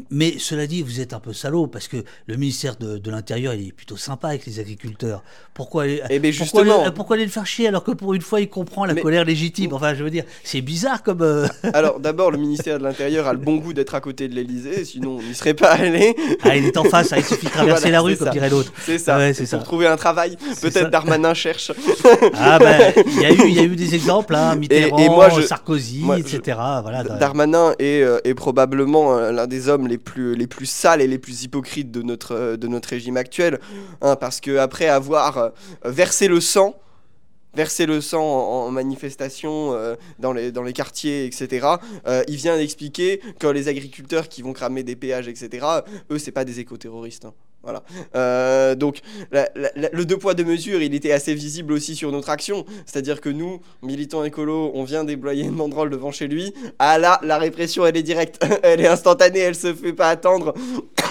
Mais cela dit, vous êtes un peu salaud parce que le ministère de, l'Intérieur, il est plutôt sympa avec les agriculteurs. Pourquoi aller, eh ben, justement, pourquoi, aller, le faire chier alors que pour une fois, il comprend la colère légitime Enfin, je veux dire, c'est bizarre comme. Euh, alors, d'abord, le ministère de l'Intérieur a le bon goût d'être à côté de l'Élysée, sinon on n'y serait pas allé. Ah, il est en face, hein, il suffit de traverser la rue, comme dirait l'autre. C'est ça. c'est pour trouver un travail, peut-être Darmanin cherche. ah, ben, il y, a eu, y a eu des exemples, hein, Mitterrand, et, moi, Sarkozy, etc. Voilà, Darmanin est, euh, est probablement euh, l'un des hommes les plus, les plus sales et les plus hypocrites de notre, euh, de notre régime actuel. Hein, parce que après avoir euh, versé le sang, versé le sang en, manifestation euh, dans, les, dans les quartiers, etc. il vient d'expliquer que les agriculteurs qui vont cramer des péages, etc., eux, c'est pas des éco-terroristes. Hein. Voilà. Euh, donc le deux poids deux mesures, il était assez visible aussi sur notre action. C'est-à-dire que nous, militants écolos, on vient déployer une banderole devant chez lui. Ah là, la répression, elle est directe, elle est instantanée, elle se fait pas attendre.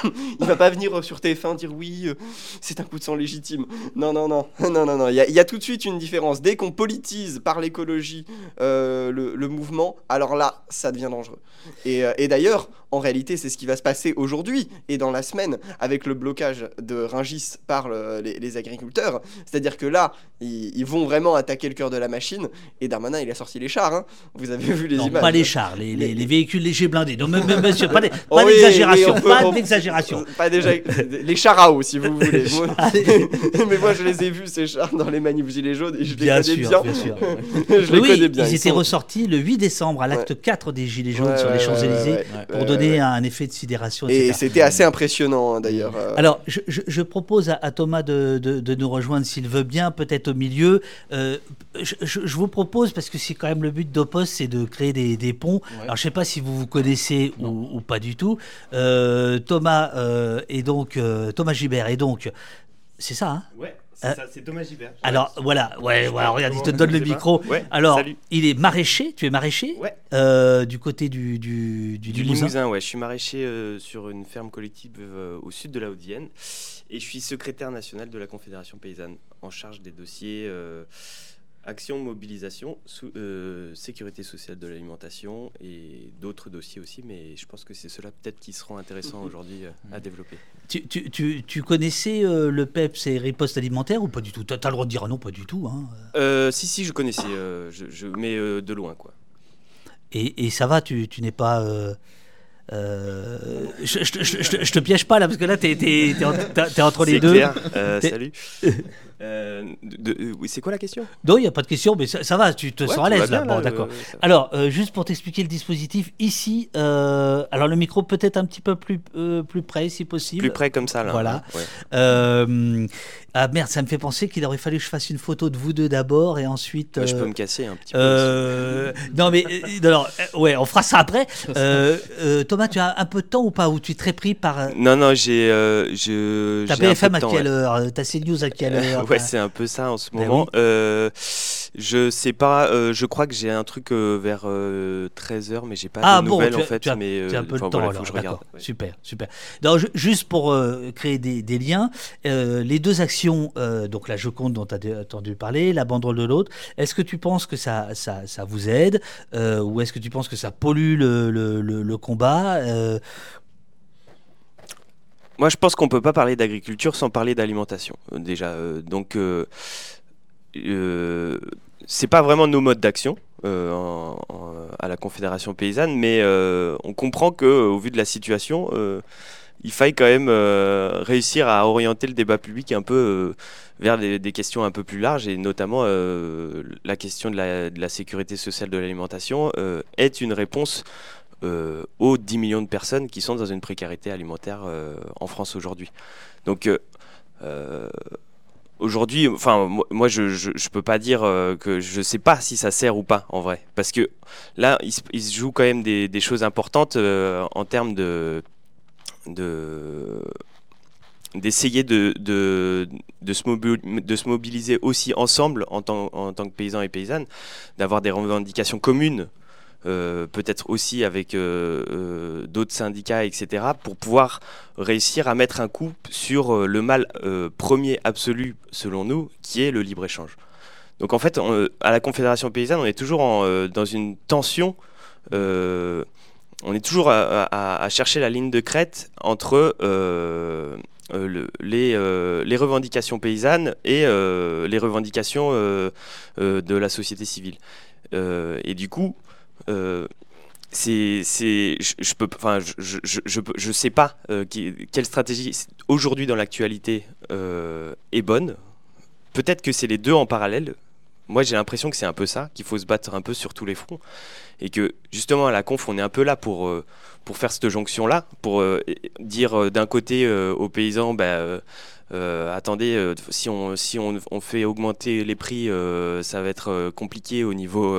il va pas venir sur TF1 dire oui, euh, c'est un coup de sang légitime. Non, non, non, non, non, non. Il y, a tout de suite une différence. Dès qu'on politise par l'écologie euh, le, mouvement, alors là, ça devient dangereux. Et, et d'ailleurs, en réalité, c'est ce qui va se passer aujourd'hui et dans la semaine avec le blocage de Ringis par les, agriculteurs. C'est-à-dire que là, ils, vont vraiment attaquer le cœur de la machine. Et Darmanin, il a sorti les chars. Hein. Vous avez vu les non, images Pas les chars, les, les, véhicules légers blindés. Non, monsieur, pas d'exagération. pas d'exagération. Pas déjà. les chars à eau, si vous voulez. mais moi, je les ai vus, ces chars, dans les manifs gilets jaunes. Et je les bien connais sûr, bien. sûr. je les connais bien. Ils, étaient ressortis le 8 décembre à l'acte 4 des gilets jaunes sur les Champs-Élysées pour donner un effet de sidération. Et c'était assez impressionnant hein, d'ailleurs. Euh. Alors, je, propose à, Thomas de, nous rejoindre s'il veut bien, peut-être au milieu. Euh, je, vous propose, parce que c'est quand même le but d'Opos, c'est de créer des, ponts. Alors, je ne sais pas si vous vous connaissez ou, pas du tout. Euh, Thomas et donc Thomas Gibert et donc c'est ça, hein? Ouais. Euh, c'est Thomas Gibert. Alors voilà, ouais, regarde, il te donne le micro. alors, il est maraîcher, tu es maraîcher? Ouais. Euh, du côté du, du, du, du Limousin. ouais. Je suis maraîcher euh, sur une ferme collective au sud de la Haute-Vienne et je suis secrétaire national de la Confédération paysanne en charge des dossiers Action, mobilisation, euh, sécurité sociale de l'alimentation et d'autres dossiers aussi, mais je pense que c'est cela peut-être qui seront intéressants aujourd'hui euh, à développer. Tu, tu, tu, tu connaissais euh, le PEPS et riposte alimentaire ou pas du tout? Tu as, le droit de dire non, pas du tout. Hein. si, si, je connaissais, je, je, mais de loin. quoi. Et, et ça va, tu, n'es pas... je, je, te piège pas là parce que là t'es es, entre les deux. salut. Euh, oui, c'est quoi la question? Non, il n'y a pas de question, mais ça, va, tu te sens à l'aise là. Bon, d'accord. alors, euh, juste pour t'expliquer le dispositif, ici, euh, alors le micro peut-être un petit peu plus, plus près, si possible. Plus près comme ça, là. Voilà. Ah merde, ça me fait penser qu'il aurait fallu que je fasse une photo de vous deux d'abord et ensuite. je peux me casser un petit peu. non, mais alors, ouais, on fera ça après. Thomas, tu as un peu de temps ou pas Ou tu es très pris par. Non, non, j'ai. je, T'as BFM à quelle heure T'as CNews à quelle heure ouais, c'est un peu ça en ce ben moment. Euh, je sais pas, euh, je crois que j'ai un truc euh, vers 13h, mais j'ai pas ah, de bon, nouvelles en fait. Tu as, mais, tu as un peu de temps alors, je regarde. Super, super. juste pour créer des, des liens, les deux actions, donc la Joconde dont tu as entendu parler, la banderole de l'autre, est-ce que tu penses que ça, ça, ça vous aide ou est-ce que tu penses que ça pollue le, le, le, le combat moi, je pense qu'on peut pas parler d'agriculture sans parler d'alimentation, euh, déjà. Euh, donc, euh, c'est pas vraiment nos modes d'action à la Confédération paysanne, mais on comprend que, au vu de la situation, il faille quand même réussir à orienter le débat public un peu vers des, questions un peu plus larges, et notamment la question de la, sécurité sociale de l'alimentation est une réponse euh, aux 10 millions de personnes qui sont dans une précarité alimentaire euh, en France aujourd'hui. Donc euh, aujourd'hui, enfin moi je, je, peux pas dire que je sais pas si ça sert ou pas en vrai, parce que là il, se joue quand même des, des choses importantes en termes de de d'essayer de, de, de, se de, se mobiliser aussi ensemble en tant, en tant que paysans et paysannes, d'avoir des revendications communes euh, peut-être aussi avec euh, euh, d'autres syndicats, etc., pour pouvoir réussir à mettre un coup sur le mal premier absolu, selon nous, qui est le libre-échange. Donc en fait, à la Confédération paysanne, on est toujours dans une tension, on est toujours à, chercher la ligne de crête entre les, les, revendications paysannes et les revendications de la société civile. et du coup, euh, c'est, je, peux, enfin, je, je, je, je, sais pas euh, quelle stratégie aujourd'hui dans l'actualité euh, est bonne. Peut-être que c'est les deux en parallèle. Moi, j'ai l'impression que c'est un peu ça, qu'il faut se battre un peu sur tous les fronts, et que justement à la conf, on est un peu là pour pour faire cette jonction là, pour dire d'un côté aux paysans, bah, euh, attendez, euh, si, on, si on, on fait augmenter les prix, euh, ça va être compliqué au niveau,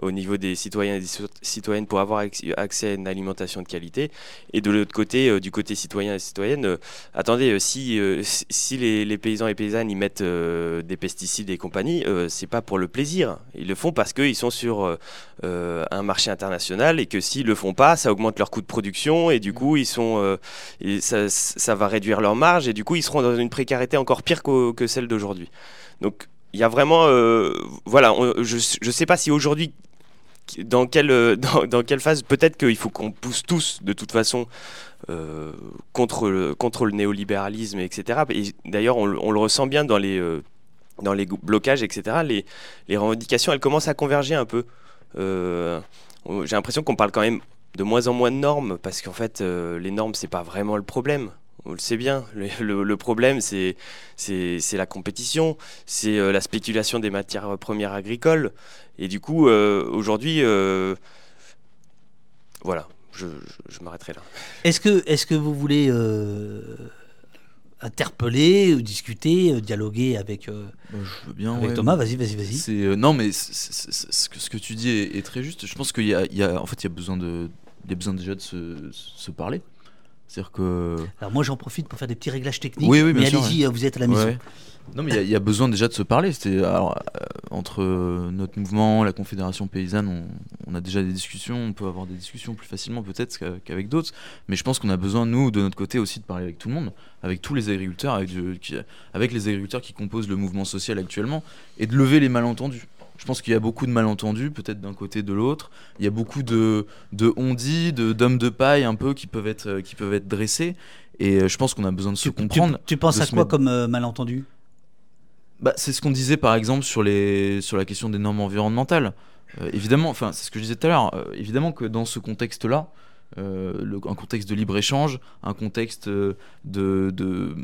au niveau des citoyens et des cito- citoyennes pour avoir acc- accès à une alimentation de qualité. Et de l'autre côté, du côté citoyen et citoyenne, attendez, si, si les, les paysans et paysannes y mettent des pesticides et compagnie, c'est pas pour le plaisir. Ils le font parce qu'ils sont sur un marché international et que s'ils le font pas, ça augmente leur coût de production et du coup ils sont, et ça, ça va réduire leur marge et du coup ils seront dans une précarité encore pire que celle d'aujourd'hui. Donc il y a vraiment, euh, voilà, je je sais pas si aujourd'hui dans quelle, euh, dans, dans quelle phase peut-être qu'il faut qu'on pousse tous de toute façon euh, contre, le, contre le néolibéralisme, etc. Et d'ailleurs, on, le- ressent bien dans les, dans les blocages, etc. Les, les revendications, elles commencent à converger un peu. J'ai l'impression qu'on parle quand même de moins en moins de normes, parce qu'en fait, les normes, c'est pas vraiment le problème. On le sait bien. Le, le- le problème, c'est la compétition, c'est euh, la spéculation des matières premières agricoles. Et du coup, euh, aujourd'hui, euh, voilà, je, je- je m'arrêterai là. Est-ce que, est que vous voulez euh, interpeller, ou discuter, dialoguer avec, euh, Bah, je veux bien. avec ouais. Thomas? Vas-y, vas-y, vas-y. Euh, non, mais ce que ce que tu dis est, est très juste. Je pense qu'il y a, il y a- en fait, il y a besoin de, il y a besoin déjà de se, se parler. C'est-à-dire que Alors moi j'en profite pour faire des petits réglages techniques. Oui, oui, bien mais allez-y, vous êtes à la maison. Ouais. Non, mais il y a- il y, a besoin déjà de se parler. C'était alors euh, entre notre mouvement, la Confédération paysanne, on, on a déjà des discussions. On peut avoir des discussions plus facilement peut-être qu'a- qu'avec d'autres. Mais je pense qu'on a besoin nous de notre côté aussi de parler avec tout le monde, avec tous les agriculteurs, avec, du- qui- avec les agriculteurs qui composent le mouvement social actuellement, et de lever les malentendus. Je pense qu'il y a beaucoup de malentendus, peut-être d'un côté de l'autre. Il y a beaucoup de, de on-dit, d'hommes de paille un peu qui peuvent être, euh, qui peuvent être dressés. Et euh, je pense qu'on a besoin de se Tu, comprendre. tu penses à quoi mettre- comme euh, malentendu? Bah, c'est ce qu'on disait par exemple sur, les, sur la question des normes environnementales. Euh, évidemment, enfin, c'est ce que je disais tout à l'heure. euh, évidemment que dans ce contexte-là, euh, un contexte de libre-échange, un contexte de, de,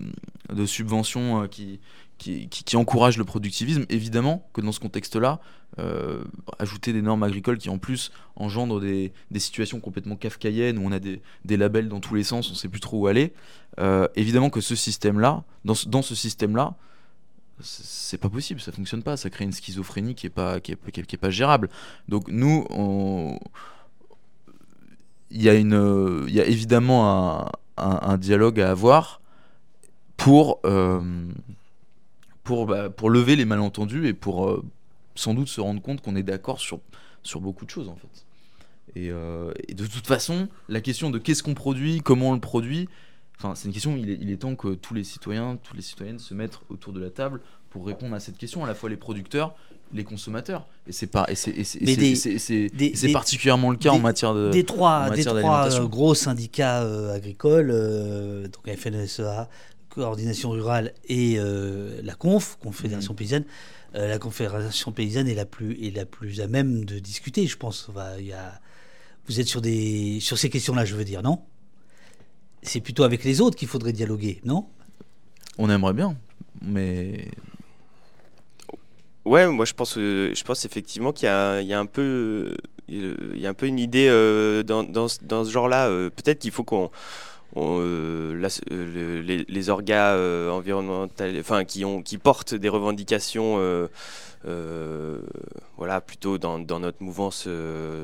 de subvention euh, qui, qui, encourage le productivisme, évidemment que dans ce contexte-là, euh, ajouter des normes agricoles qui en plus engendrent des, situations complètement kafkaïennes où on a des, labels dans tous les sens, on ne sait plus trop où aller. euh, évidemment que ce système-là, dans ce, dans ce système-là, c'est pas possible, ça fonctionne pas, ça crée une schizophrénie qui est pas, qui est, pas gérable. Donc nous, il y a une, il y a évidemment un dialogue à avoir pour, euh, pour, bah, pour lever les malentendus et pour euh, sans doute se rendre compte qu'on est d'accord sur, sur beaucoup de choses en fait. Et, euh, et de toute façon, la question de qu'est-ce qu'on produit, comment on le produit, enfin, c'est une question, il est, il est temps que tous les citoyens, toutes les citoyennes se mettent autour de la table pour répondre à cette question, à la fois les producteurs, les consommateurs. Et c'est particulièrement le cas des- en matière de. Des trois, des trois euh, gros syndicats euh, agricoles, euh, donc FNSEA, Coordination Rurale et euh, la CONF. Confédération Paysanne, euh, la Confédération Paysanne est la plus, est la plus à même de discuter, je pense. Enfin, il y a, vous êtes sur, des, sur ces questions-là, je veux dire, non? C'est plutôt avec les autres qu'il faudrait dialoguer, non? On aimerait bien, mais Ouais, moi je pense, euh, je pense effectivement qu'il y a, il y a un peu, il y a un peu une idée euh, dans, dans, ce- dans ce genre-là. euh, Peut-être qu'il faut qu'on, euh, euh, le- les, les orgas euh, environnementaux, enfin qui portent des revendications, voilà, plutôt dans, notre mouvance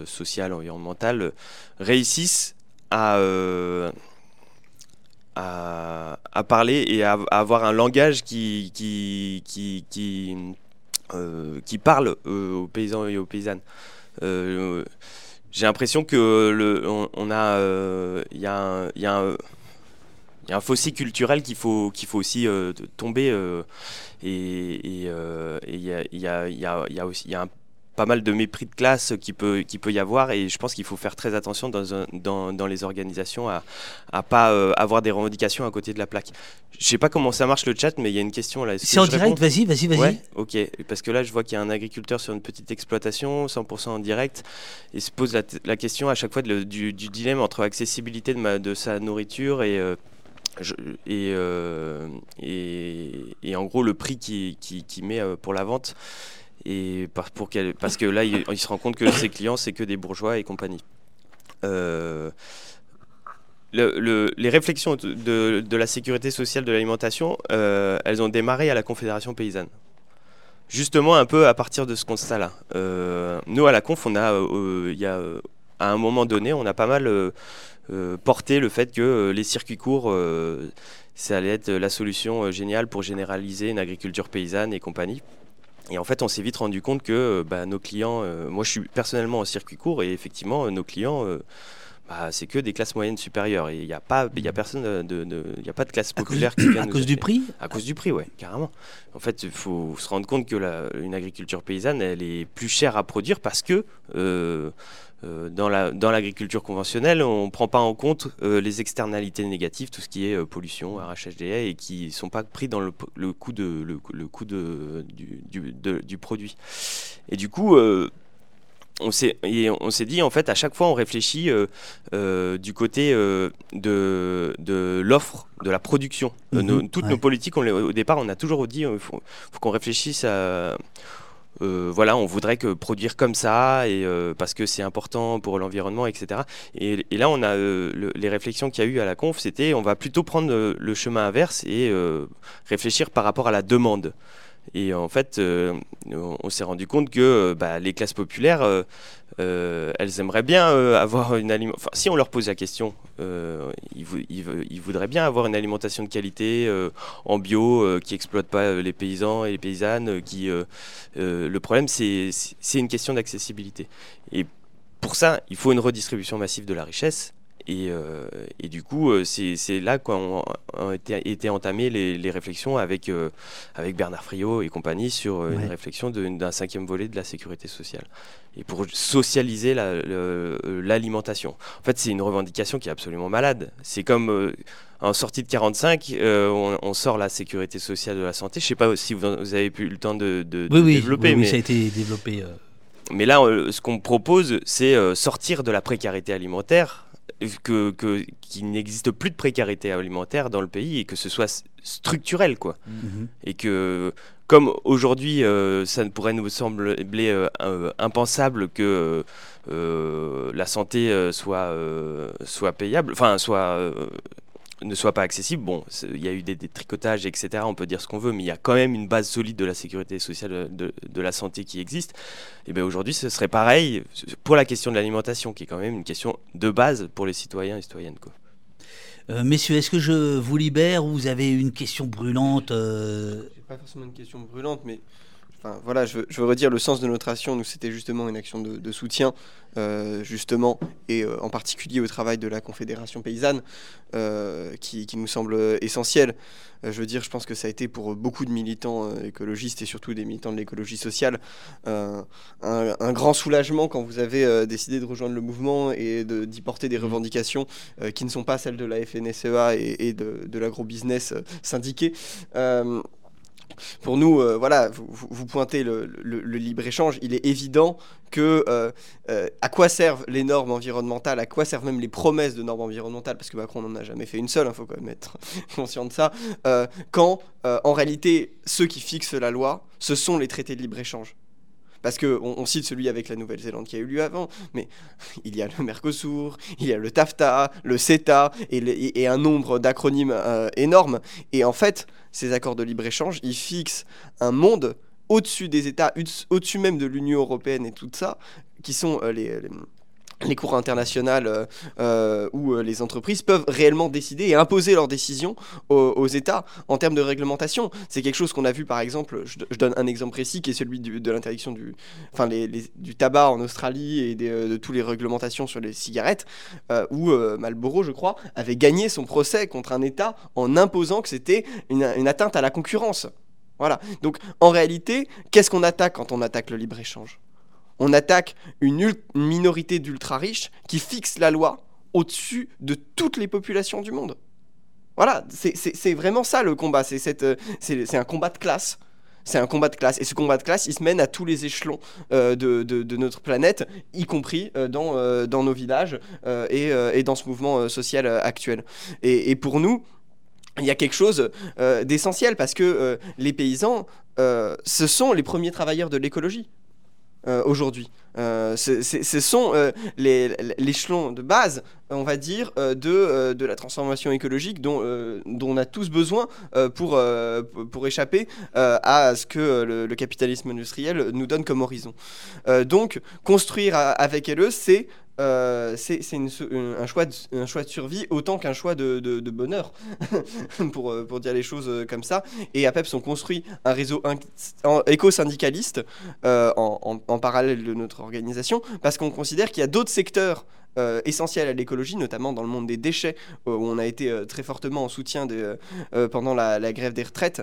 sociale environnementale, réussissent à parler et à, avoir un langage qui, parle aux paysans et aux paysannes. J'ai l'impression que le, on, on a, euh, il y a un, il y a un- il y a un fossé culturel qu'il faut, qu'il faut aussi euh, tomber euh, et et, euh, il y a, il y a- il y a- il y a aussi il y a un- pas mal de mépris de classe qui peut, qui peut y avoir et je pense qu'il faut faire très attention dans, dans, dans les organisations à, à pas euh, avoir des revendications à côté de la plaque. Je sais pas comment ça marche le chat, mais il y a une question là. C'est en direct, vas-y, vas-y, vas-y. Ouais, ok. Parce que là, je vois qu'il y a un agriculteur sur une petite exploitation, 100% en direct, et se pose la, question à chaque fois de du, du dilemme entre accessibilité de, ma, de sa nourriture et, euh, je- et, euh, et, et en gros le prix qu'il qui, qui met pour la vente. Et par- pour qu'elle- parce que là, il, il se rend compte que ses clients, c'est que des bourgeois et compagnie. Euh, le- le- les réflexions de, de la sécurité sociale de l'alimentation, euh, elles ont démarré à la Confédération paysanne. Justement, un peu à partir de ce constat-là. Euh, nous, à la Conf, on a, il y a, à un moment donné, on a pas mal porté le fait que les circuits courts, ça allait être la solution géniale pour généraliser une agriculture paysanne et compagnie. Et en fait, on s'est vite rendu compte que euh, bah, nos clients, euh, moi je suis personnellement en circuit court et effectivement, euh, nos clients, euh, bah, c'est que des classes moyennes supérieures. Et il n'y a pas, y a personne de, de- il y a pas de classe À populaire qui vient à cause du prix À cause du prix, ouais, carrément. En fait, il faut se rendre compte que la- une agriculture paysanne, elle est plus chère à produire parce que euh, euh, dans la- dans l'agriculture conventionnelle, on ne prend pas en compte euh, les externalités négatives, tout ce qui est euh, pollution, arrachage des haies, et qui ne sont pas pris dans le, le coût, de, le, le coût de, du, du- de- du produit. Et du coup, on s'est et on s'est dit, en fait, à chaque fois, on réfléchit euh, euh, du côté euh, de, de l'offre, de la production. Mhm, nos- toutes ouais. nos politiques, on au départ, on a toujours dit, il faut, faut qu'on réfléchisse à... euh, voilà, on voudrait que produire comme ça et euh, parce que c'est important pour l'environnement, etc. Et, là, on a euh, le- les réflexions qu'il y a eu à la conf, c'était on va plutôt prendre le chemin inverse et réfléchir par rapport à la demande. Et en fait, euh, on, s'est rendu compte que euh, bah, les classes populaires, euh, elles aimeraient bien avoir une alimentation. Si on leur pose la question, ils, vou- ils vou- ils voudraient bien avoir une alimentation de qualité, en bio, qui exploite pas les paysans et les paysannes. le problème, c'est une question d'accessibilité. Et pour ça, il faut une redistribution massive de la richesse. Et, euh, et du coup, euh, c'est là qu'ont ont été, été entamées les, les réflexions avec, euh, avec Bernard Friot et compagnie sur euh, Ouais. une réflexion d'un cinquième volet de la sécurité sociale. Et pour socialiser la- l'alimentation. En fait, c'est une revendication qui est absolument malade. C'est comme en sortie de 45, euh, on, on sort la sécurité sociale de la santé. Je sais pas si vous, en- vous avez eu le temps de, de- Oui, de oui, développer, oui, oui, mais ça a été développé. euh, mais là, ce qu'on propose, c'est sortir de la précarité alimentaire, que, qu'il n'existe plus de précarité alimentaire dans le pays et que ce soit structurel, quoi. mhm. Et que, comme aujourd'hui, euh, ça ne pourrait nous sembler euh, euh, impensable que euh, la santé soit, soit payable, enfin, soit. Ne soit pas accessible. Bon, il y a eu des, des tricotages, etc. On peut dire ce qu'on veut, mais il y a quand même une base solide de la sécurité sociale, de, de la santé qui existe. Et bien aujourd'hui, ce serait pareil pour la question de l'alimentation, qui est quand même une question de base pour les citoyens et citoyennes. Quoi. Euh, messieurs, est-ce que je vous libère ou vous avez une question brûlante euh, pas forcément une question brûlante, mais enfin, voilà, je veux, je veux redire le sens de notre action. Nous, c'était justement une action de, de soutien, euh, justement, et euh, en particulier au travail de la Confédération paysanne, euh, qui, qui nous semble essentiel. Je veux dire, je pense que ça a été pour beaucoup de militants écologistes et surtout des militants de l'écologie sociale un, un grand soulagement quand vous avez décidé de rejoindre le mouvement et de- d'y porter des revendications euh, qui ne sont pas celles de la FNSEA et, et de, de l'agrobusiness syndiqué. Pour nous, euh, voilà, vous, pointez le, libre-échange, il est évident que euh, euh, à quoi servent les normes environnementales, à quoi servent même les promesses de normes environnementales, parce que Macron n'en a jamais fait une seule, il faut quand même être conscient de ça, quand en réalité ceux qui fixent la loi, ce sont les traités de libre-échange. Parce qu'on on cite celui avec la Nouvelle-Zélande qui a eu lieu avant, mais il y a le Mercosur, il y a le TAFTA, le CETA et, un nombre d'acronymes euh, énormes. Et en fait, ces accords de libre-échange, ils fixent un monde au-dessus des États, au- au-dessus même de l'Union européenne et tout ça, qui sont euh, les, les cours internationales euh, euh, où euh, les entreprises peuvent réellement décider et imposer leurs décisions aux, États en termes de réglementation. C'est quelque chose qu'on a vu par exemple, je, donne un exemple précis qui est celui de l'interdiction du, enfin, les- du tabac en Australie et euh, de toutes les réglementations sur les cigarettes, où euh, Marlboro, je crois, avait gagné son procès contre un État en imposant que c'était une, une atteinte à la concurrence. Voilà. Donc en réalité, qu'est-ce qu'on attaque quand on attaque le libre-échange? On attaque une, minorité d'ultra-riches qui fixe la loi au-dessus de toutes les populations du monde. Voilà, c'est- vraiment ça le combat. Euh, c'est un combat de classe. C'est un combat de classe. Et ce combat de classe, il se mène à tous les échelons euh, de, notre planète, y compris euh, dans, nos villages et, dans ce mouvement social actuel. Et, pour nous, il y a quelque chose d'essentiel parce que les paysans, ce sont les premiers travailleurs de l'écologie. Euh, aujourd'hui. Euh, ce sont euh, l'échelon de base, on va dire, euh, de, de la transformation écologique dont, dont on a tous besoin pour, pour- échapper à ce que le, capitalisme industriel nous donne comme horizon. Donc, construire avec LE, c'est euh, c'est un, choix de, survie autant qu'un choix de, bonheur, pour, euh, pour dire les choses euh, comme ça. Et à PEPS, on construit un réseau éco-syndicaliste en parallèle de notre organisation, parce qu'on considère qu'il y a d'autres secteurs euh, essentiels à l'écologie, notamment dans le monde des déchets, euh, où on a été euh, très fortement en soutien de, euh, pendant la, la grève des retraites,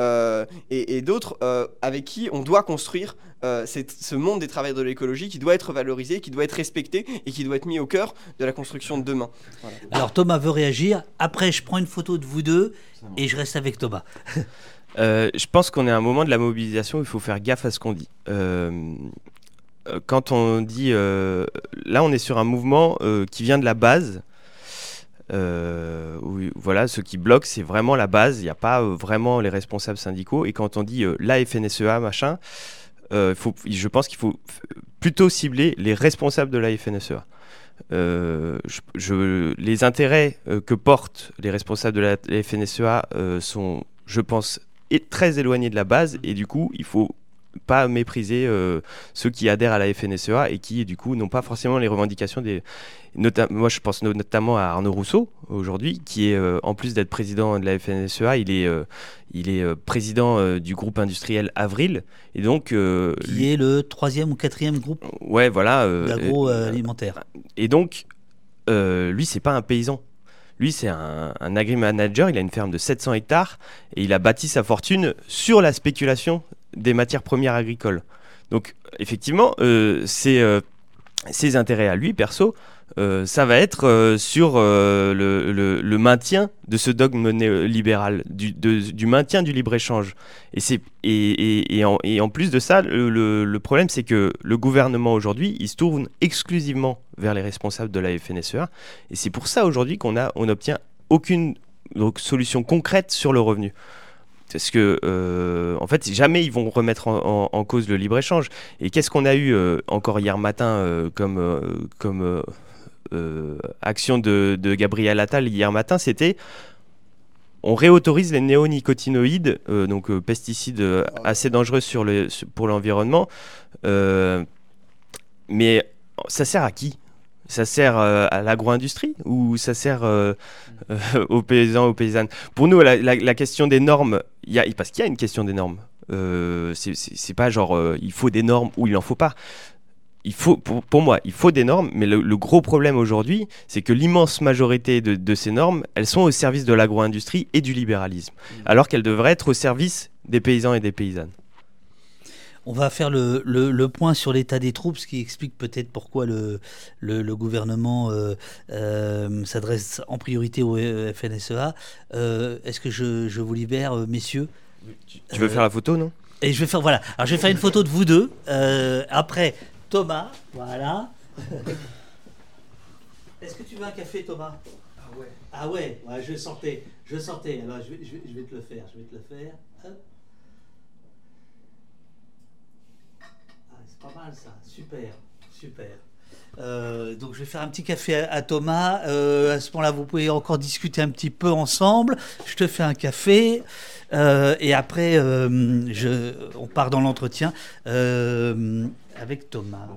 euh, et, et d'autres euh, avec qui on doit construire euh, ce monde des travailleurs de l'écologie qui doit être valorisé, qui doit être respecté et qui doit être mis au cœur de la construction de demain. Alors Thomas veut réagir. Après, je prends une photo de vous deux et je reste avec Thomas. Euh, je pense qu'on est à un moment de la mobilisation où il faut faire gaffe à ce qu'on dit. Euh, quand on dit. euh, là, on est sur un mouvement euh, qui vient de la base. Euh, voilà, ce qui bloque, c'est vraiment la base. Il n'y a pas euh, vraiment les responsables syndicaux. Et quand on dit euh, la FNSEA, machin, euh, je pense qu'il faut plutôt cibler les responsables de la FNSEA. Euh, les intérêts euh, que portent les responsables de la FNSEA euh, sont, je pense, très éloigné de la base et du coup il faut pas mépriser euh, ceux qui adhèrent à la FNSEA et qui du coup n'ont pas forcément les revendications des nota- moi je pense no- notamment à Arnaud Rousseau aujourd'hui qui est euh, en plus d'être président de la FNSEA il est euh, il est président du groupe industriel Avril et donc Qui est le troisième ou quatrième groupe ouais voilà d'agroalimentaire. et donc, lui, c'est pas un paysan. Lui, c'est un, un agri-manager. Il a une ferme de 700 hectares et il a bâti sa fortune sur la spéculation des matières premières agricoles. Donc, effectivement, euh, c'est, euh, ses intérêts à lui, perso, euh, ça va être sur le, maintien de ce dogme néolibéral, du, maintien du libre-échange. Et, et, et- en, plus de ça, le, problème, c'est que le gouvernement aujourd'hui, il se tourne exclusivement vers les responsables de la FNSEA. Et c'est pour ça aujourd'hui qu'on on n'obtient aucune solution concrète sur le revenu. Parce que, euh, en fait, jamais ils vont remettre en, cause le libre-échange. Et qu'est-ce qu'on a eu euh, encore hier matin euh, comme, action de, Gabriel Attal hier matin C'était on réautorise les néonicotinoïdes, donc pesticides assez dangereux pour l'environnement. Mais ça sert à qui? Ça sert euh, à l'agro-industrie ou ça sert euh, euh, aux paysans, aux paysannes? Pour nous, la, la- la question des normes, il y a, parce qu'il y a une question des normes. C'est- pas genre il faut des normes ou il n'en faut pas. Il faut, pour, pour moi, il faut des normes, mais le, le gros problème aujourd'hui, c'est que l'immense majorité de, de ces normes, elles sont au service de l'agro-industrie et du libéralisme, alors qu'elles devraient être au service des paysans et des paysannes. On va faire le, le- le point sur l'état des troupes, ce qui explique peut-être pourquoi le, le, le gouvernement euh, euh, s'adresse en priorité au FNSEA. Euh, Est-ce que je, je vous libère, messieurs? Tu veux Euh, faire la photo, non? Et je vais faire, voilà. Alors, je vais faire une photo de vous deux. Euh, après, Thomas, voilà. Est-ce que tu veux un café, Thomas? Ah ouais. Ah ouais, ouais, je sortais, je sortais. Alors, je vais, je vais- je vais te le faire, je vais te le faire. Hop. Ah, c'est pas mal ça, super, super. Euh, donc je vais faire un petit café à, Thomas. Euh, à ce moment-là, vous pouvez encore discuter un petit peu ensemble. Je te fais un café. Euh, et après, on part dans l'entretien avec Thomas.